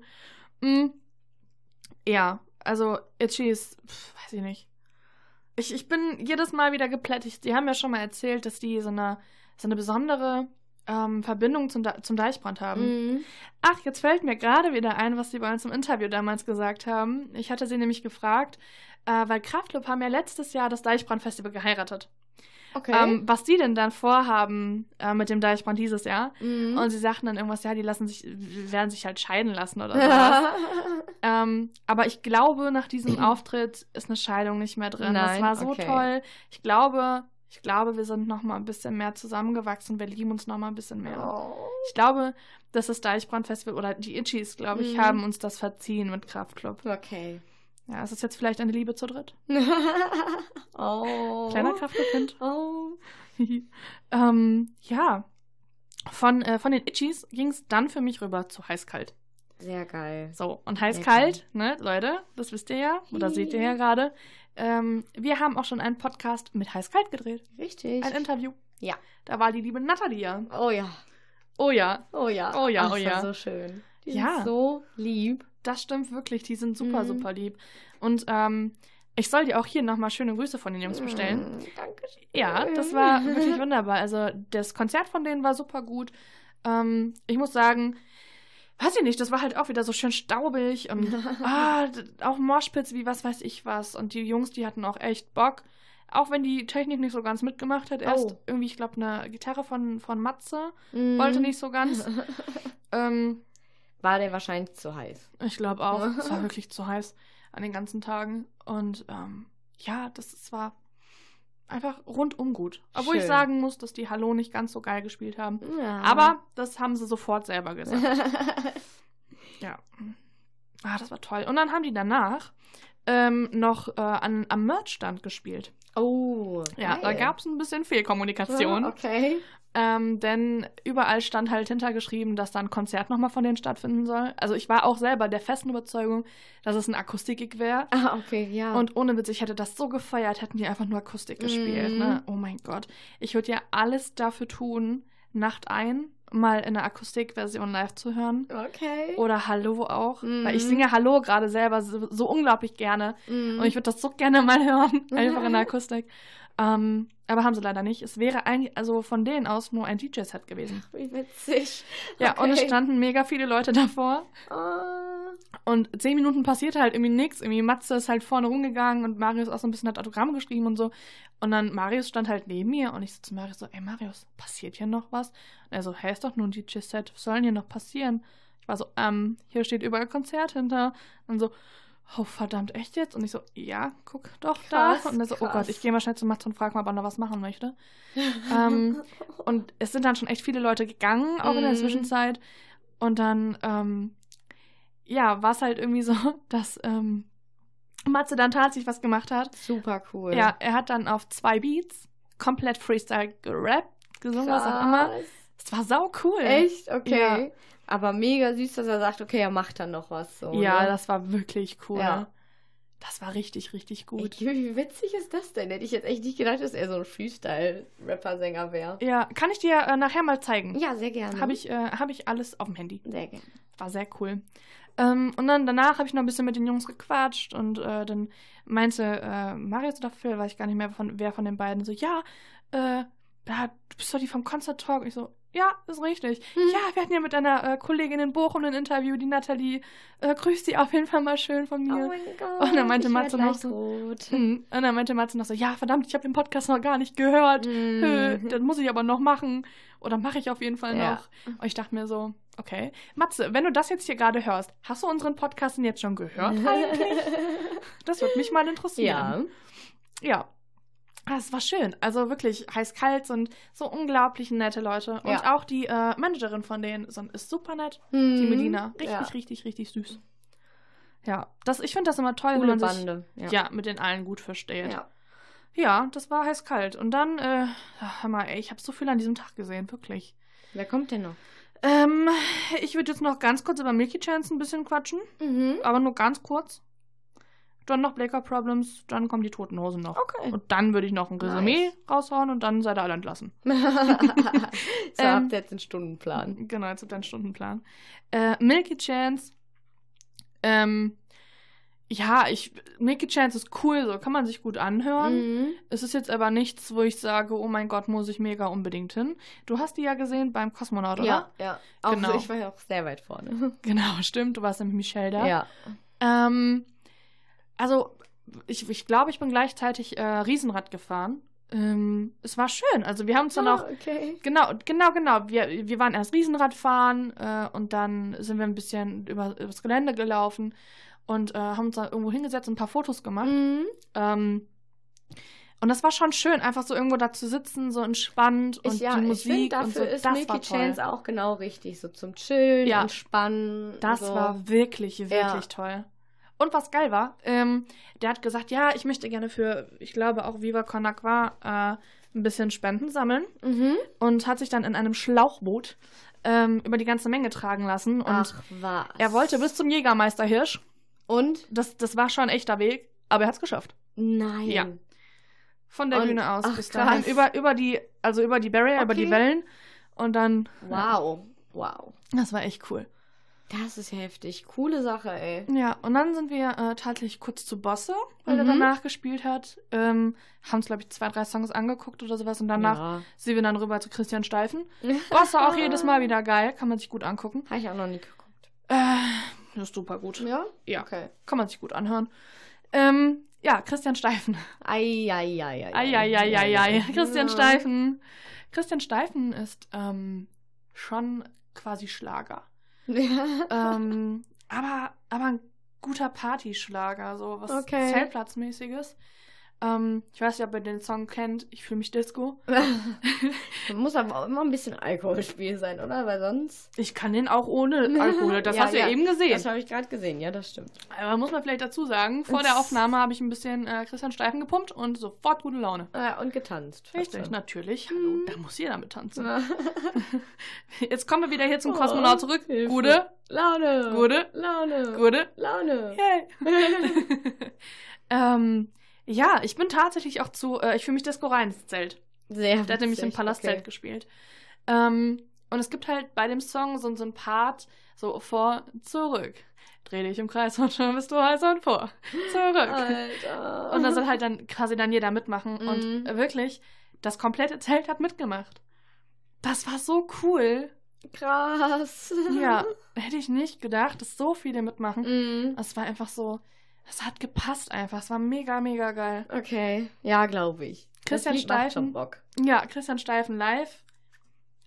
Mm, ja, also Itchy ist, weiß ich nicht. Ich, ich bin jedes Mal wieder geplättigt. Die haben ja schon mal erzählt, dass die so eine, so eine besondere ähm, Verbindung zum, zum Deichbrand haben. Mhm. Ach, jetzt fällt mir gerade wieder ein, was sie bei uns im Interview damals gesagt haben. Ich hatte sie nämlich gefragt, äh, weil Kraftclub haben ja letztes Jahr das Deichbrand-Festival geheiratet. Okay. Ähm, was die denn dann vorhaben äh, mit dem Deichbrand dieses Jahr. Mhm. Und sie sagten dann irgendwas, ja, die lassen sich, werden sich halt scheiden lassen oder (laughs) sowas. ähm, aber ich glaube, nach diesem (clears throat) Auftritt ist eine Scheidung nicht mehr drin. das Nein, war so okay. toll. Ich glaube, ich glaube, wir sind noch mal ein bisschen mehr zusammengewachsen. Wir lieben uns noch mal ein bisschen mehr. oh. Ich glaube, dass das Deichbrand-Festival oder die Itchies, glaube ich, Mhm. haben uns das verziehen mit Kraftclub. Okay. Ja, es ist jetzt vielleicht eine Liebe zu dritt. (laughs) oh. Kleiner Kraftclub-Hint. Oh. (laughs) ähm, ja. Von, äh, von den Itchies ging es dann für mich rüber zu heiß-kalt. Sehr geil. So, und heiß-kalt, ne, Leute, das wisst ihr ja, oder seht ihr ja (laughs) gerade. Ähm, wir haben auch schon einen Podcast mit heiß-kalt gedreht. Richtig. Ein Interview. Ja. Da war die liebe Nathalie. ja. Oh ja. Oh ja, Oh ja. Oh ja, Ach, oh ja. das so schön. Die Ja. so lieb. Das stimmt wirklich. Die sind super, Mhm. super lieb. Und ähm, ich soll dir auch hier nochmal schöne Grüße von den Jungs bestellen. Mm, Dankeschön. Ja, das war wirklich wunderbar. Also das Konzert von denen war super gut. Ähm, ich muss sagen, weiß ich nicht, das war halt auch wieder so schön staubig und (laughs) ah, auch Moshpits wie was weiß ich was. Und die Jungs, die hatten auch echt Bock. Auch wenn die Technik nicht so ganz mitgemacht hat. Erst Oh. irgendwie, ich glaube, eine Gitarre von, von Matze Mhm. wollte nicht so ganz. (laughs) ähm, War der wahrscheinlich zu heiß. ich glaube auch. (laughs) es war wirklich zu heiß an den ganzen Tagen. Und ähm, ja, das, war einfach rundum gut. Obwohl ich Schön. sagen muss, dass die Hallo nicht ganz so geil gespielt haben. Ja. Aber das haben sie sofort selber gesagt. (laughs) ja. Ah, das war toll. Und dann haben die danach ähm, noch äh, an, am Merchstand gespielt. oh. Ja, da geil. gab es ein bisschen Fehlkommunikation. Ah, Okay. Ähm, denn überall stand halt hintergeschrieben, dass da ein Konzert nochmal von denen stattfinden soll. Also ich war auch selber der festen Überzeugung, dass es ein Akustik-Gig wäre. Ah, okay, ja. Und ohne Witz, ich hätte das so gefeiert, hätten die einfach nur Akustik gespielt. Mhm. Ne? Oh mein Gott. Ich würde ja alles dafür tun, Nacht ein, mal in der Akustikversion live zu hören. okay. Oder Hallo auch. Mhm. Weil ich singe Hallo gerade selber so, so unglaublich gerne. Mhm. Und ich würde das so gerne mal hören. Einfach in der Akustik. Ähm, aber haben sie leider nicht. Es wäre eigentlich, also von denen aus nur ein DJ-Set gewesen. Wie witzig. Ja, und es Okay. standen mega viele Leute davor. Ah. Und zehn Minuten passierte halt irgendwie nichts. Irgendwie Matze ist halt vorne rumgegangen und Marius auch so ein bisschen hat Autogramm geschrieben und so. Und dann Marius stand halt neben mir und ich so zu Marius so, ey Marius, passiert hier noch was? Und er so, hey, ist doch nur ein DJ-Set, was soll denn hier noch passieren? Ich war so, ähm, hier steht überall Konzert hinter. Und so, oh verdammt, echt jetzt? Und ich so, ja, guck doch Krass, da. Und er so, oh krass. Gott, ich gehe mal schnell zu Matze und frage mal, ob er noch was machen möchte. (laughs) ähm, und es sind dann schon echt viele Leute gegangen, auch in der Mhm. Zwischenzeit. Und dann, ähm, ja, war es halt irgendwie so, (laughs) dass ähm, Matze dann tatsächlich was gemacht hat. Super cool. Ja, er hat dann auf zwei Beats komplett Freestyle gerappt, gesungen, was auch immer. Krass. Es war sau cool. Echt? Okay. Ja. Aber mega süß, dass er sagt, okay, er macht dann noch was so. Ja, ne? das war wirklich cool. Ja. Das war richtig, richtig gut. Ey, Wie witzig ist das denn? Hätte ich jetzt echt nicht gedacht, dass er so ein Freestyle-Rapper-Sänger wäre. Ja, kann ich dir äh, nachher mal zeigen. Ja, sehr gerne. Habe ich, äh, hab ich alles auf dem Handy. Sehr gerne. War sehr cool. Ähm, und dann danach habe ich noch ein bisschen mit den Jungs gequatscht und äh, dann meinte äh, Marius oder Phil, weiß ich gar nicht mehr, von, wer von den beiden, so, ja, äh, du bist doch die vom Concert Talk. Ich so, ja, ist richtig. Hm. Ja, wir hatten ja mit einer äh, Kollegin in Bochum ein Interview, die Nathalie. Äh, grüß sie auf jeden Fall mal schön von Oh mir. mein Gott. Und dann meinte Matze noch so, rot. Mhm. Und dann meinte Matze noch so, ja, verdammt, ich habe den Podcast noch gar nicht gehört. Mhm. Das muss ich aber noch machen. Oder mache ich auf jeden Fall Ja. noch. Und ich dachte mir so, okay. Matze, wenn du das jetzt hier gerade hörst, hast du unseren Podcast denn jetzt schon gehört (laughs) eigentlich? Das würde mich mal interessieren. ja. Ja. Ah, Es war schön. Also wirklich heiß-kalt sind so unglaublich nette Leute. Und Ja. auch die äh, Managerin von denen ist super nett. Die Mhm. Medina. Richtig, ja. richtig, richtig süß. Ja, das, ich finde das immer toll, wenn Coole man sich Bande. Ja. ja. mit den allen gut versteht. Ja. Das war heiß-kalt. Und dann, äh, mal, ey, ich habe so viel an diesem Tag gesehen, wirklich. Wer kommt denn noch? Ähm, ich würde jetzt noch ganz kurz über Milky Chance ein bisschen quatschen, Mhm. aber nur ganz kurz. Dann noch Blaker Problems, dann kommen die Toten Hosen noch. Okay. Und dann würde ich noch ein Resümee raushauen und dann seid ihr alle entlassen. (laughs) so (laughs) Ähm, habt ihr jetzt einen Stundenplan. Genau, jetzt habt ihr einen Stundenplan. Äh, Milky Chance, ähm, ja, ich, Milky Chance ist cool, so kann man sich gut anhören. Mhm. Es ist jetzt aber nichts, wo ich sage, oh mein Gott, muss ich mega unbedingt hin. Du hast die ja gesehen beim Kosmonaut, oder? Ja, ja. Auch Genau. so, ich war ja auch sehr weit vorne. (laughs) Genau, stimmt. Du warst nämlich Michelle da. Ja. Ähm, also, ich, ich glaube, ich bin gleichzeitig äh, Riesenrad gefahren. Ähm, es war schön. Also, wir haben uns dann auch. Ah, okay. Genau, genau, genau. Wir, wir waren erst Riesenrad fahren äh, und dann sind wir ein bisschen über, übers Gelände gelaufen und äh, haben uns dann irgendwo hingesetzt und ein paar Fotos gemacht. Mhm. Ähm, und das war schon schön, einfach so irgendwo da zu sitzen, so entspannt und Ich, ja, die ich finde, Musik dafür und so. ist das Milky. Chance auch genau richtig. So zum Chillen, Ja. entspannen. Das so. war wirklich, wirklich Ja. toll. Und was geil war, ähm, der hat gesagt, ja, ich möchte gerne für, ich glaube auch Viva Con Agua, äh, ein bisschen Spenden sammeln Mhm. und hat sich dann in einem Schlauchboot ähm, über die ganze Menge tragen lassen. Und Ach, was. er wollte bis zum Jägermeister Hirsch. Und? Das, das war schon ein echter Weg, aber er hat es geschafft. Nein. Ja. Von der Und- Bühne aus ach, bis dahin. krass. Über, über die, also über die Barrier, über die Okay. Wellen. Und dann. Wow. Wow. Das war echt cool. Das ist heftig. Coole Sache, ey. Ja, und dann sind wir äh, tatsächlich kurz zu Bosse, weil er Mhm. danach gespielt hat. Ähm, haben uns, glaube ich, zwei, drei Songs angeguckt oder sowas. Und danach Ja. sind wir dann rüber zu Christian Steifen. (laughs) Bosse auch jedes Mal wieder geil, kann man sich gut angucken. Habe ich auch noch nie geguckt. Äh, das ist super gut. Ja? Ja, Okay. kann man sich gut anhören. Ähm, ja, Christian Steifen. Ei, ei, ei, ei. Eieieiei. Christian Ja. Steifen. Christian Steifen ist ähm, schon quasi Schlager. Ähm, aber, aber ein guter Partyschlager, so was Okay. Zeltplatzmäßiges. Ähm, ich weiß nicht, ob ihr den Song kennt. Ich fühle mich Disco. (laughs) Muss aber auch immer ein bisschen Alkoholspiel sein, oder? Weil sonst. Ich kann den auch ohne (laughs) Alkohol. Das Ja, hast du ja ja. eben gesehen. Das habe ich gerade gesehen, ja, das stimmt. Aber muss man vielleicht dazu sagen, vor der (laughs) Aufnahme habe ich ein bisschen äh, Christian Steifen gepumpt und sofort gute Laune. Ja, und getanzt. Richtig, natürlich. Hallo, Mhm. da muss jeder mit tanzen. Jetzt kommen wir wieder hier zum Oh, Kosmonaut zurück. Hilfe. Gute, Laune. Gute. Laune. gute. Laune. Yay. ähm, ja, ich bin tatsächlich auch zu, äh, ich fühle mich Disco rein ins Zelt. Sehr Der hat nämlich im Palastzelt okay. gespielt. Ähm, und es gibt halt bei dem Song so, so ein Part, so vor, zurück. Dreh dich im Kreis und schon bist du heiß und vor. Zurück. Alter. Und da soll halt dann quasi dann jeder mitmachen. Mhm. Und wirklich, das komplette Zelt hat mitgemacht. Das war so cool. krass. Ja, (laughs) hätte ich nicht gedacht, dass so viele mitmachen. Mhm. Es war einfach so, es hat gepasst einfach. Es war mega, mega geil. Okay. Ja, glaube ich. Christian das Lied macht Steifen. schon Bock. Ja, Christian Steifen live.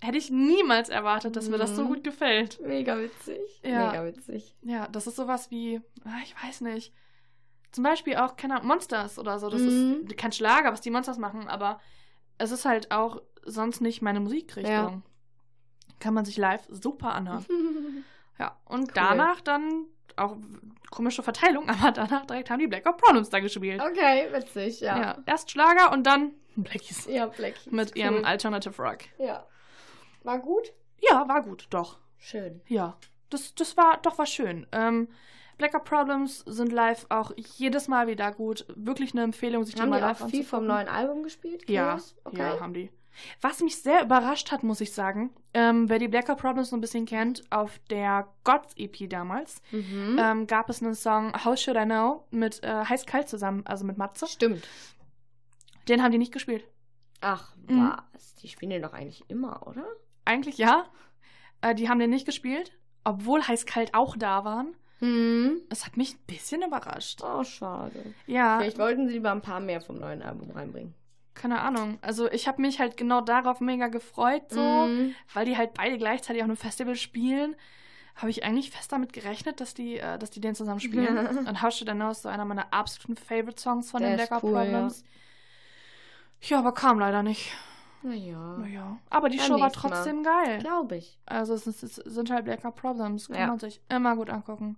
Hätte ich niemals erwartet, dass mir das so Mhm. gut gefällt. Mega witzig. Ja. Mega witzig. Ja, das ist sowas wie, ah, ich weiß nicht. Zum Beispiel auch, keine Ahnung, Monsters oder so. Das Mhm. ist kein Schlager, was die Monsters machen, aber es ist halt auch sonst nicht meine Musikrichtung. Ja. Kann man sich live super anhören. (laughs) Ja, und Cool. danach dann auch komische Verteilung, (laughs) aber danach direkt haben die Black Eyed Problems da gespielt. Okay, witzig, ja. Ja. erst Schlager und dann Blackies. Ja, Black. (laughs) Mit Cool. ihrem Alternative Rock. Ja. War gut? Ja, war gut, doch. Schön. Ja, das, das war doch war schön. Ähm, Black Eyed Problems sind live auch jedes Mal wieder gut. Wirklich eine Empfehlung, sich die Haben mal die live auch viel vom neuen Album gespielt? Ja? Okay. ja, haben die. Was mich sehr überrascht hat, muss ich sagen, ähm, wer die Black Eyed Problems so ein bisschen kennt, auf der Gods EP damals Mhm. ähm, gab es einen Song How Should I Know mit äh, Heiß Kalt zusammen, also mit Matze. Stimmt. Den haben die nicht gespielt. Ach, Mhm. was? Die spielen den doch eigentlich immer, oder? Eigentlich ja. Äh, die haben den nicht gespielt, obwohl Heiß Kalt auch da waren. Hm. Das hat mich ein bisschen überrascht. Oh, schade. Ja, Vielleicht wollten sie lieber ein paar mehr vom neuen Album reinbringen. Keine Ahnung. Also ich habe mich halt genau darauf mega gefreut, so, Mhm. weil die halt beide gleichzeitig auf einem Festival spielen. Habe ich eigentlich fest damit gerechnet, dass die, äh, dass die den zusammen spielen. Und How Should I Know ist so einer meiner absoluten Favorite-Songs von Der den Eyed cool, ja. Problems. Ja. aber kam leider nicht. Naja. Naja. Aber die Beim Show war nächsten Mal. trotzdem geil. Glaube ich. Also es, ist, es sind halt Black Eyed Problems. Kann Ja. man sich immer gut angucken.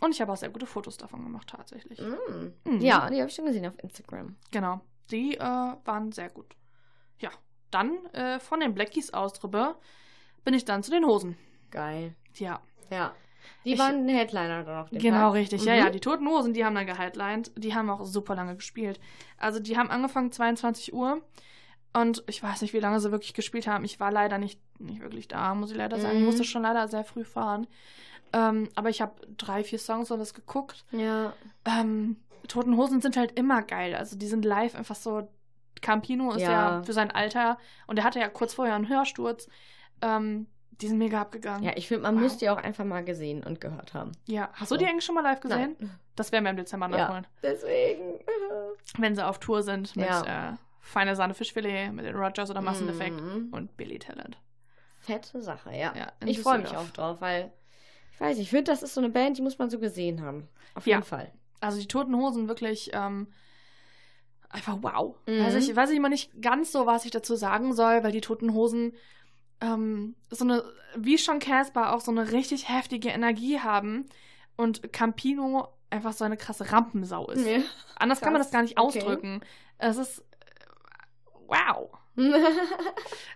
Und ich habe auch sehr gute Fotos davon gemacht, tatsächlich. Mhm. Mhm. Ja, die habe ich schon gesehen auf Instagram. Genau. Die äh, waren sehr gut. Ja. Dann äh, von den Blackies aus drüber bin ich dann zu den Hosen. Geil. Ja. Ja. Die Ich- waren Headliner dann auf dem Genau, Tag. richtig. Ja, Mhm. ja, die Toten Hosen, die haben dann gehighlined. Die haben auch super lange gespielt. Also die haben angefangen 22 Uhr. Und ich weiß nicht, wie lange sie wirklich gespielt haben. Ich war leider nicht, nicht wirklich da, muss ich leider sagen. Ich Mhm. musste schon leider sehr früh fahren. Ähm, aber ich habe drei, vier Songs und das geguckt. Ja. Ähm, Toten Hosen sind halt immer geil. Also die sind live einfach so. Campino ist ja, Ja. für sein Alter und er hatte ja kurz vorher einen Hörsturz. Ähm, die sind mega abgegangen. Ja, ich finde, man Wow. muss die auch einfach mal gesehen und gehört haben. Ja. Hast du die eigentlich schon mal live gesehen? Nein. Das werden wir im Dezember Ja. nachholen. Deswegen. Wenn sie auf Tour sind mit Ja. äh, Feine Sahne Fischfilet, mit den Rogers oder Masseneffekt Mhm. und Billy Talent. Fette Sache, ja. Ja, ich freue mich auch drauf, weil ich weiß, ich finde, das ist so eine Band, die muss man so gesehen haben. Auf Ja. jeden Fall. Also die Toten Hosen wirklich ähm, einfach wow. Mhm. Weiß, ich, weiß immer nicht ganz so, was ich dazu sagen soll, weil die Toten Hosen ähm, so eine, wie schon Casper, auch so eine richtig heftige Energie haben und Campino einfach so eine krasse Rampensau ist. Ja. Anders kann man Krass, das gar nicht okay. ausdrücken. Es ist äh, wow. (laughs)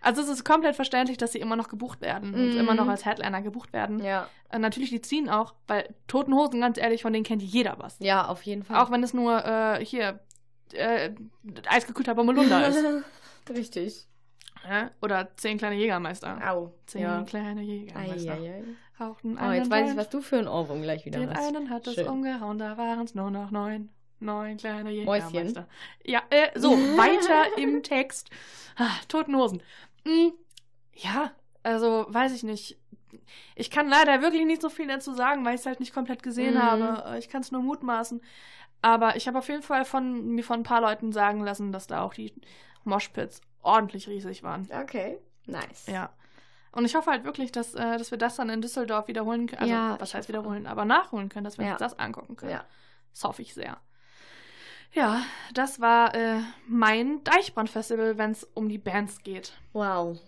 Also es ist komplett verständlich, dass sie immer noch gebucht werden und Mhm. immer noch als Headliner gebucht werden. ja. Äh, natürlich, die ziehen auch, weil Toten Hosen, ganz ehrlich, von denen kennt jeder was. ja, auf jeden Fall. Auch wenn es nur äh, hier äh, eisgekühlter Bommelunder ist. (laughs) Richtig. Ja? Oder zehn kleine Jägermeister. Au. Zehn Ja. kleine Jägermeister. Eieiei. Rauchten Oh, einen jetzt weiß ich, was du für ein Ohrwurm gleich wieder Den hast. einen hat es Schön. umgehauen, da waren es nur noch neun. Neun kleine Mäuschen. Jägermeister. Ja, äh, so, (laughs) weiter im Text. Ah, Toten Hosen. Hm, ja, also, weiß ich nicht. Ich kann leider wirklich nicht so viel dazu sagen, weil ich es halt nicht komplett gesehen Mhm. habe. Äh, Ich kann es nur mutmaßen. Aber ich habe auf jeden Fall von mir von ein paar Leuten sagen lassen, dass da auch die Moshpits ordentlich riesig waren. Okay. Nice. Ja. Und ich hoffe halt wirklich, dass, äh, dass wir das dann in Düsseldorf wiederholen können. Also, Ja, was heißt wiederholen? Aber nachholen können, dass wir Ja. uns das angucken können. Ja. Das hoffe ich sehr. Ja, das war äh, mein Deichbrand-Festival, wenn es um die Bands geht. Wow.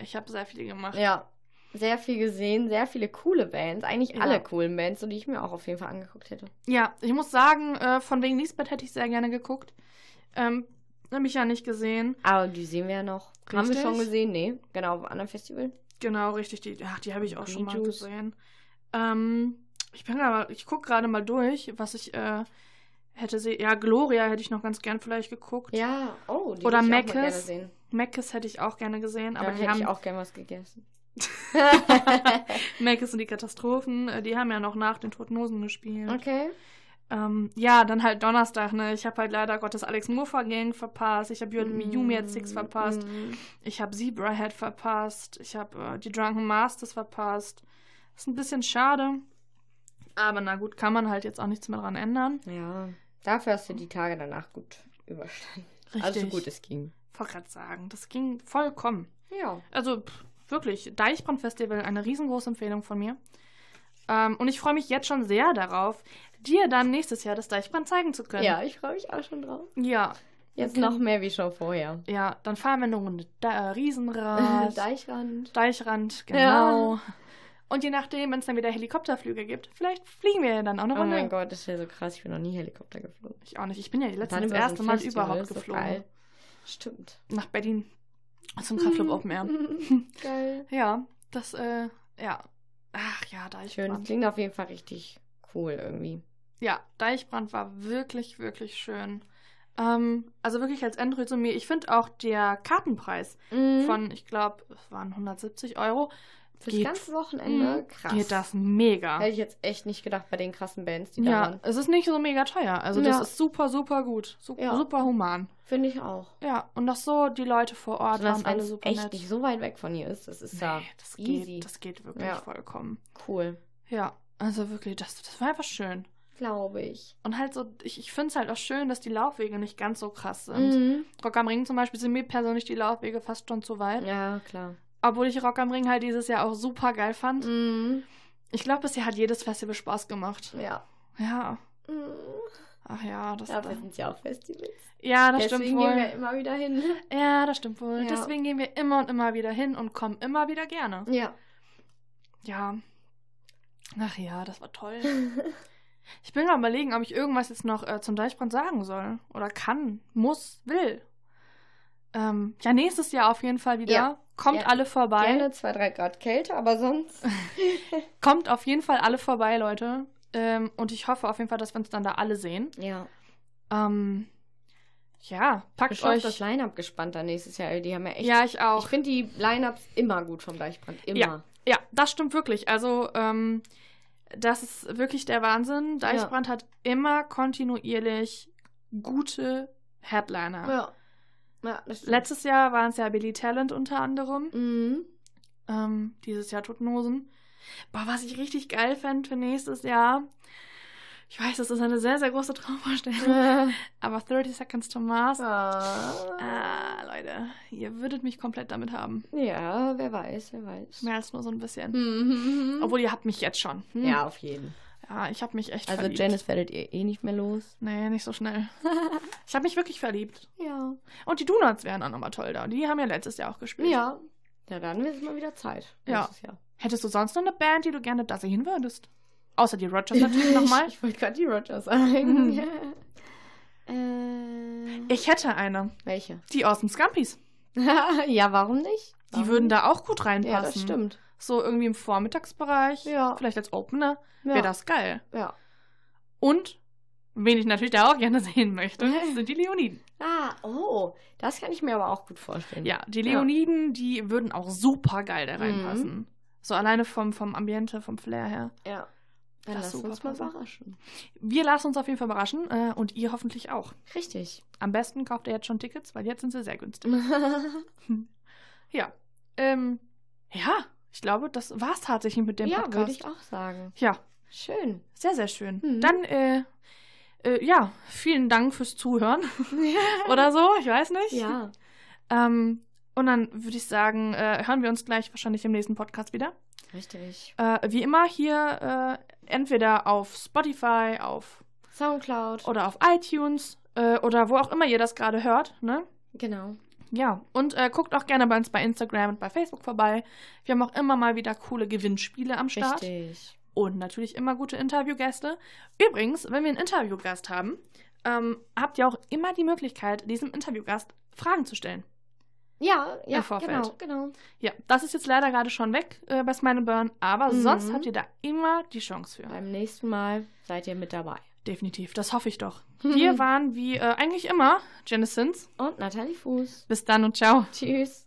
Ich habe sehr viel gemacht. Ja. Sehr viel gesehen, sehr viele coole Bands. Eigentlich Ja. alle coolen Bands, so die ich mir auch auf jeden Fall angeguckt hätte. Ja, ich muss sagen, äh, von wegen Lisbeth hätte ich sehr gerne geguckt. Ähm, habe ich ja nicht gesehen. Aber die sehen wir ja noch. Haben wir Richtig. schon gesehen? Nee. Genau, auf einem anderen Festival. Genau, richtig. Die, ach, die habe ich auch schon Green mal Juice. gesehen. Ähm, ich bin aber, ich gucke gerade mal durch, was ich äh, hätte sehen. Ja, Gloria hätte ich noch ganz gern vielleicht geguckt. Ja, oh, die Oder ich Meckes. sehen. Mackes hätte ich auch gerne gesehen, aber Aber die hätte ich haben auch gerne was gegessen. (laughs) Mackes und die Katastrophen, äh, die haben ja noch nach den Toten Hosen gespielt. okay. Ähm, ja, dann halt Donnerstag, ne? Ich habe halt leider Gottes Alex Muffa Gang verpasst. Ich habe Mm, Yumi at Six verpasst. mm. Ich habe Zebrahead verpasst. Ich habe äh, die Drunken Masters verpasst. Ist ein bisschen schade. Aber na gut, kann man halt jetzt auch nichts mehr dran ändern. Ja. Dafür hast du die Tage danach gut überstanden. Also so gut es ging. Wollte gerade sagen, das ging vollkommen. Ja. Also pff, wirklich, Deichbrand-Festival, eine riesengroße Empfehlung von mir. Ähm, und ich freue mich jetzt schon sehr darauf, dir dann nächstes Jahr das Deichbrand zeigen zu können. Ja, ich freue mich auch schon drauf. Ja, Jetzt noch mehr wie schon vorher. ja, dann fahren wir eine Runde da, Riesenrad, (laughs) Deichrand. Deichrand, genau. Und je nachdem, wenn es dann wieder Helikopterflüge gibt, vielleicht fliegen wir ja dann auch eine Oh Runde. mein Gott, das wäre so krass. Ich bin noch nie Helikopter geflogen. Ich auch nicht. Ich bin ja Dann letztens das erste Mal Festival, überhaupt ist geflogen. geil. Stimmt. Nach Berlin. Zum Kraftclub Open Air. (laughs) Geil. (laughs) Ja, das, äh, ja. Ach ja, Schön. Deichbrand. Klingt auf jeden Fall richtig cool irgendwie. Ja, Deichbrand war wirklich, wirklich schön. Ähm, also wirklich als Endresümee, ich finde auch der Kartenpreis Mhm. von, ich glaube, es waren 170 Euro, Fürs geht- ganze Wochenende. Mhm. Krass. geht das mega. Hätte ich jetzt echt nicht gedacht bei den krassen Bands, die da Ja, waren. es ist nicht so mega teuer. Also das Ja. ist super, super gut. Su Ja. Super human. Finde ich auch. Ja, und auch so, die Leute vor Ort Besonders waren alle super echt nett. nicht so weit weg von hier ist. Das ist ja nee, das easy. geht, das geht wirklich Ja. vollkommen. cool. Ja, also wirklich, das, das war einfach schön. Glaube ich. Und halt so, ich, ich finde es halt auch schön, dass die Laufwege nicht ganz so krass sind. Mhm. Rock am Ring zum Beispiel sind mir persönlich die Laufwege fast schon zu weit. Ja, klar. Obwohl ich Rock am Ring halt dieses Jahr auch super geil fand. Mhm. Ich glaube, bisher hat jedes Festival Spaß gemacht. Ja. Ja. Mhm. Ach ja, das Dafür sind ja auch Festivals. Ja, das Deswegen stimmt gehen wohl. wir immer wieder hin. (laughs) Ja, das stimmt wohl. Ja. Deswegen gehen wir immer und immer wieder hin und kommen immer wieder gerne. Ja. Ja. Ach ja, das war toll. (laughs) Ich bin am überlegen, ob ich irgendwas jetzt noch äh, zum Deichbrand sagen soll. Oder kann, muss, will. Ähm, ja, nächstes Jahr auf jeden Fall wieder. Ja. Kommt Ja. alle vorbei. Gerne zwei, drei Grad Kälte, aber sonst. (laughs) Kommt auf jeden Fall alle vorbei, Leute. Ähm, und ich hoffe auf jeden Fall, dass wir uns dann da alle sehen. Ja. Ähm, ja, packt Ich bin schon auf euch. das Line-Up gespannt dann nächstes Jahr. Die haben ja echt. ja, ich auch. Ich finde die Line-Ups immer gut vom Deichbrand. Immer. Ja. Ja, das stimmt wirklich. Also, ähm, das ist wirklich der Wahnsinn. Deichbrand hat immer kontinuierlich gute Headliner. Ja. Ja. Letztes Jahr waren es ja Billy Talent unter anderem. Mhm. Ähm, dieses Jahr Totenhosen. Boah, was ich richtig geil fände für nächstes Jahr. Ich weiß, das ist eine sehr, sehr große Traumvorstellung. (laughs) Aber 30 Seconds to Mars. ah. Ah, Leute, ihr würdet mich komplett damit haben. Ja, wer weiß, wer weiß. Mehr als nur so ein bisschen. Mhm. Obwohl, ihr habt mich jetzt schon. Hm? Ja, auf jeden. Ja, ich habe mich echt Also verliebt. Janice werdet ihr eh nicht mehr los. Nee, nicht so schnell. (laughs) ich habe mich wirklich verliebt. Ja. Und die Donuts wären auch nochmal toll da. Die haben ja letztes Jahr auch gespielt. Ja. Ja, dann wird es mal wieder Zeit. Ja. Jahr. Hättest du sonst noch eine Band, die du gerne da sehen würdest? Außer die Rogers natürlich nochmal. Ich, (laughs) ich wollte gerade die Rogers sagen. äh, Ich hätte eine. welche? Die Awesome Scumpies. (laughs) ja, warum nicht? Die Warum würden da auch gut Ja, reinpassen. das stimmt. So irgendwie im Vormittagsbereich. Ja. Vielleicht als Opener. Ja. Wäre das geil. Ja. Und, wen ich natürlich da auch gerne (laughs) sehen möchte, (laughs) sind die Leoniden. Ah, oh. Das kann ich mir aber auch gut vorstellen. Ja, die Ja. Leoniden, die würden auch super geil da Mhm. reinpassen. So alleine vom, vom Ambiente, vom Flair her. Ja. Dann Das lass uns mal überraschen. Wir lassen uns auf jeden Fall überraschen äh, und ihr hoffentlich auch. Richtig. Am besten kauft ihr jetzt schon Tickets, weil jetzt sind sie sehr günstig. (laughs) Ja. Ähm, ja, ich glaube, das war's tatsächlich mit dem ja, Podcast. würde ich auch sagen. Ja, Schön. sehr, sehr schön. Mhm. Dann, äh, äh, ja, vielen Dank fürs Zuhören. (laughs) Oder so, ich weiß nicht. ja. Ähm, und dann würde ich sagen, äh, hören wir uns gleich wahrscheinlich im nächsten Podcast wieder. Richtig. Äh, wie immer hier äh, entweder auf Spotify, auf Soundcloud. oder auf iTunes äh, oder wo auch immer ihr das gerade hört, ne? Genau. Ja, und äh, guckt auch gerne bei uns bei Instagram und bei Facebook vorbei. Wir haben auch immer mal wieder coole Gewinnspiele am Start. Richtig. Und natürlich immer gute Interviewgäste. Übrigens, wenn wir einen Interviewgast haben, ähm, habt ihr auch immer die Möglichkeit, diesem Interviewgast Fragen zu stellen. Ja, ja, Im Vorfeld. genau, genau. Ja, das ist jetzt leider gerade schon weg äh, bei Smile Burn, aber Mhm. sonst habt ihr da immer die Chance für. Beim nächsten Mal seid ihr mit dabei. Definitiv, das hoffe ich doch. (laughs) Wir waren wie äh, eigentlich immer Janisons. Und Nathalie Fuß. Bis dann und ciao. Tschüss.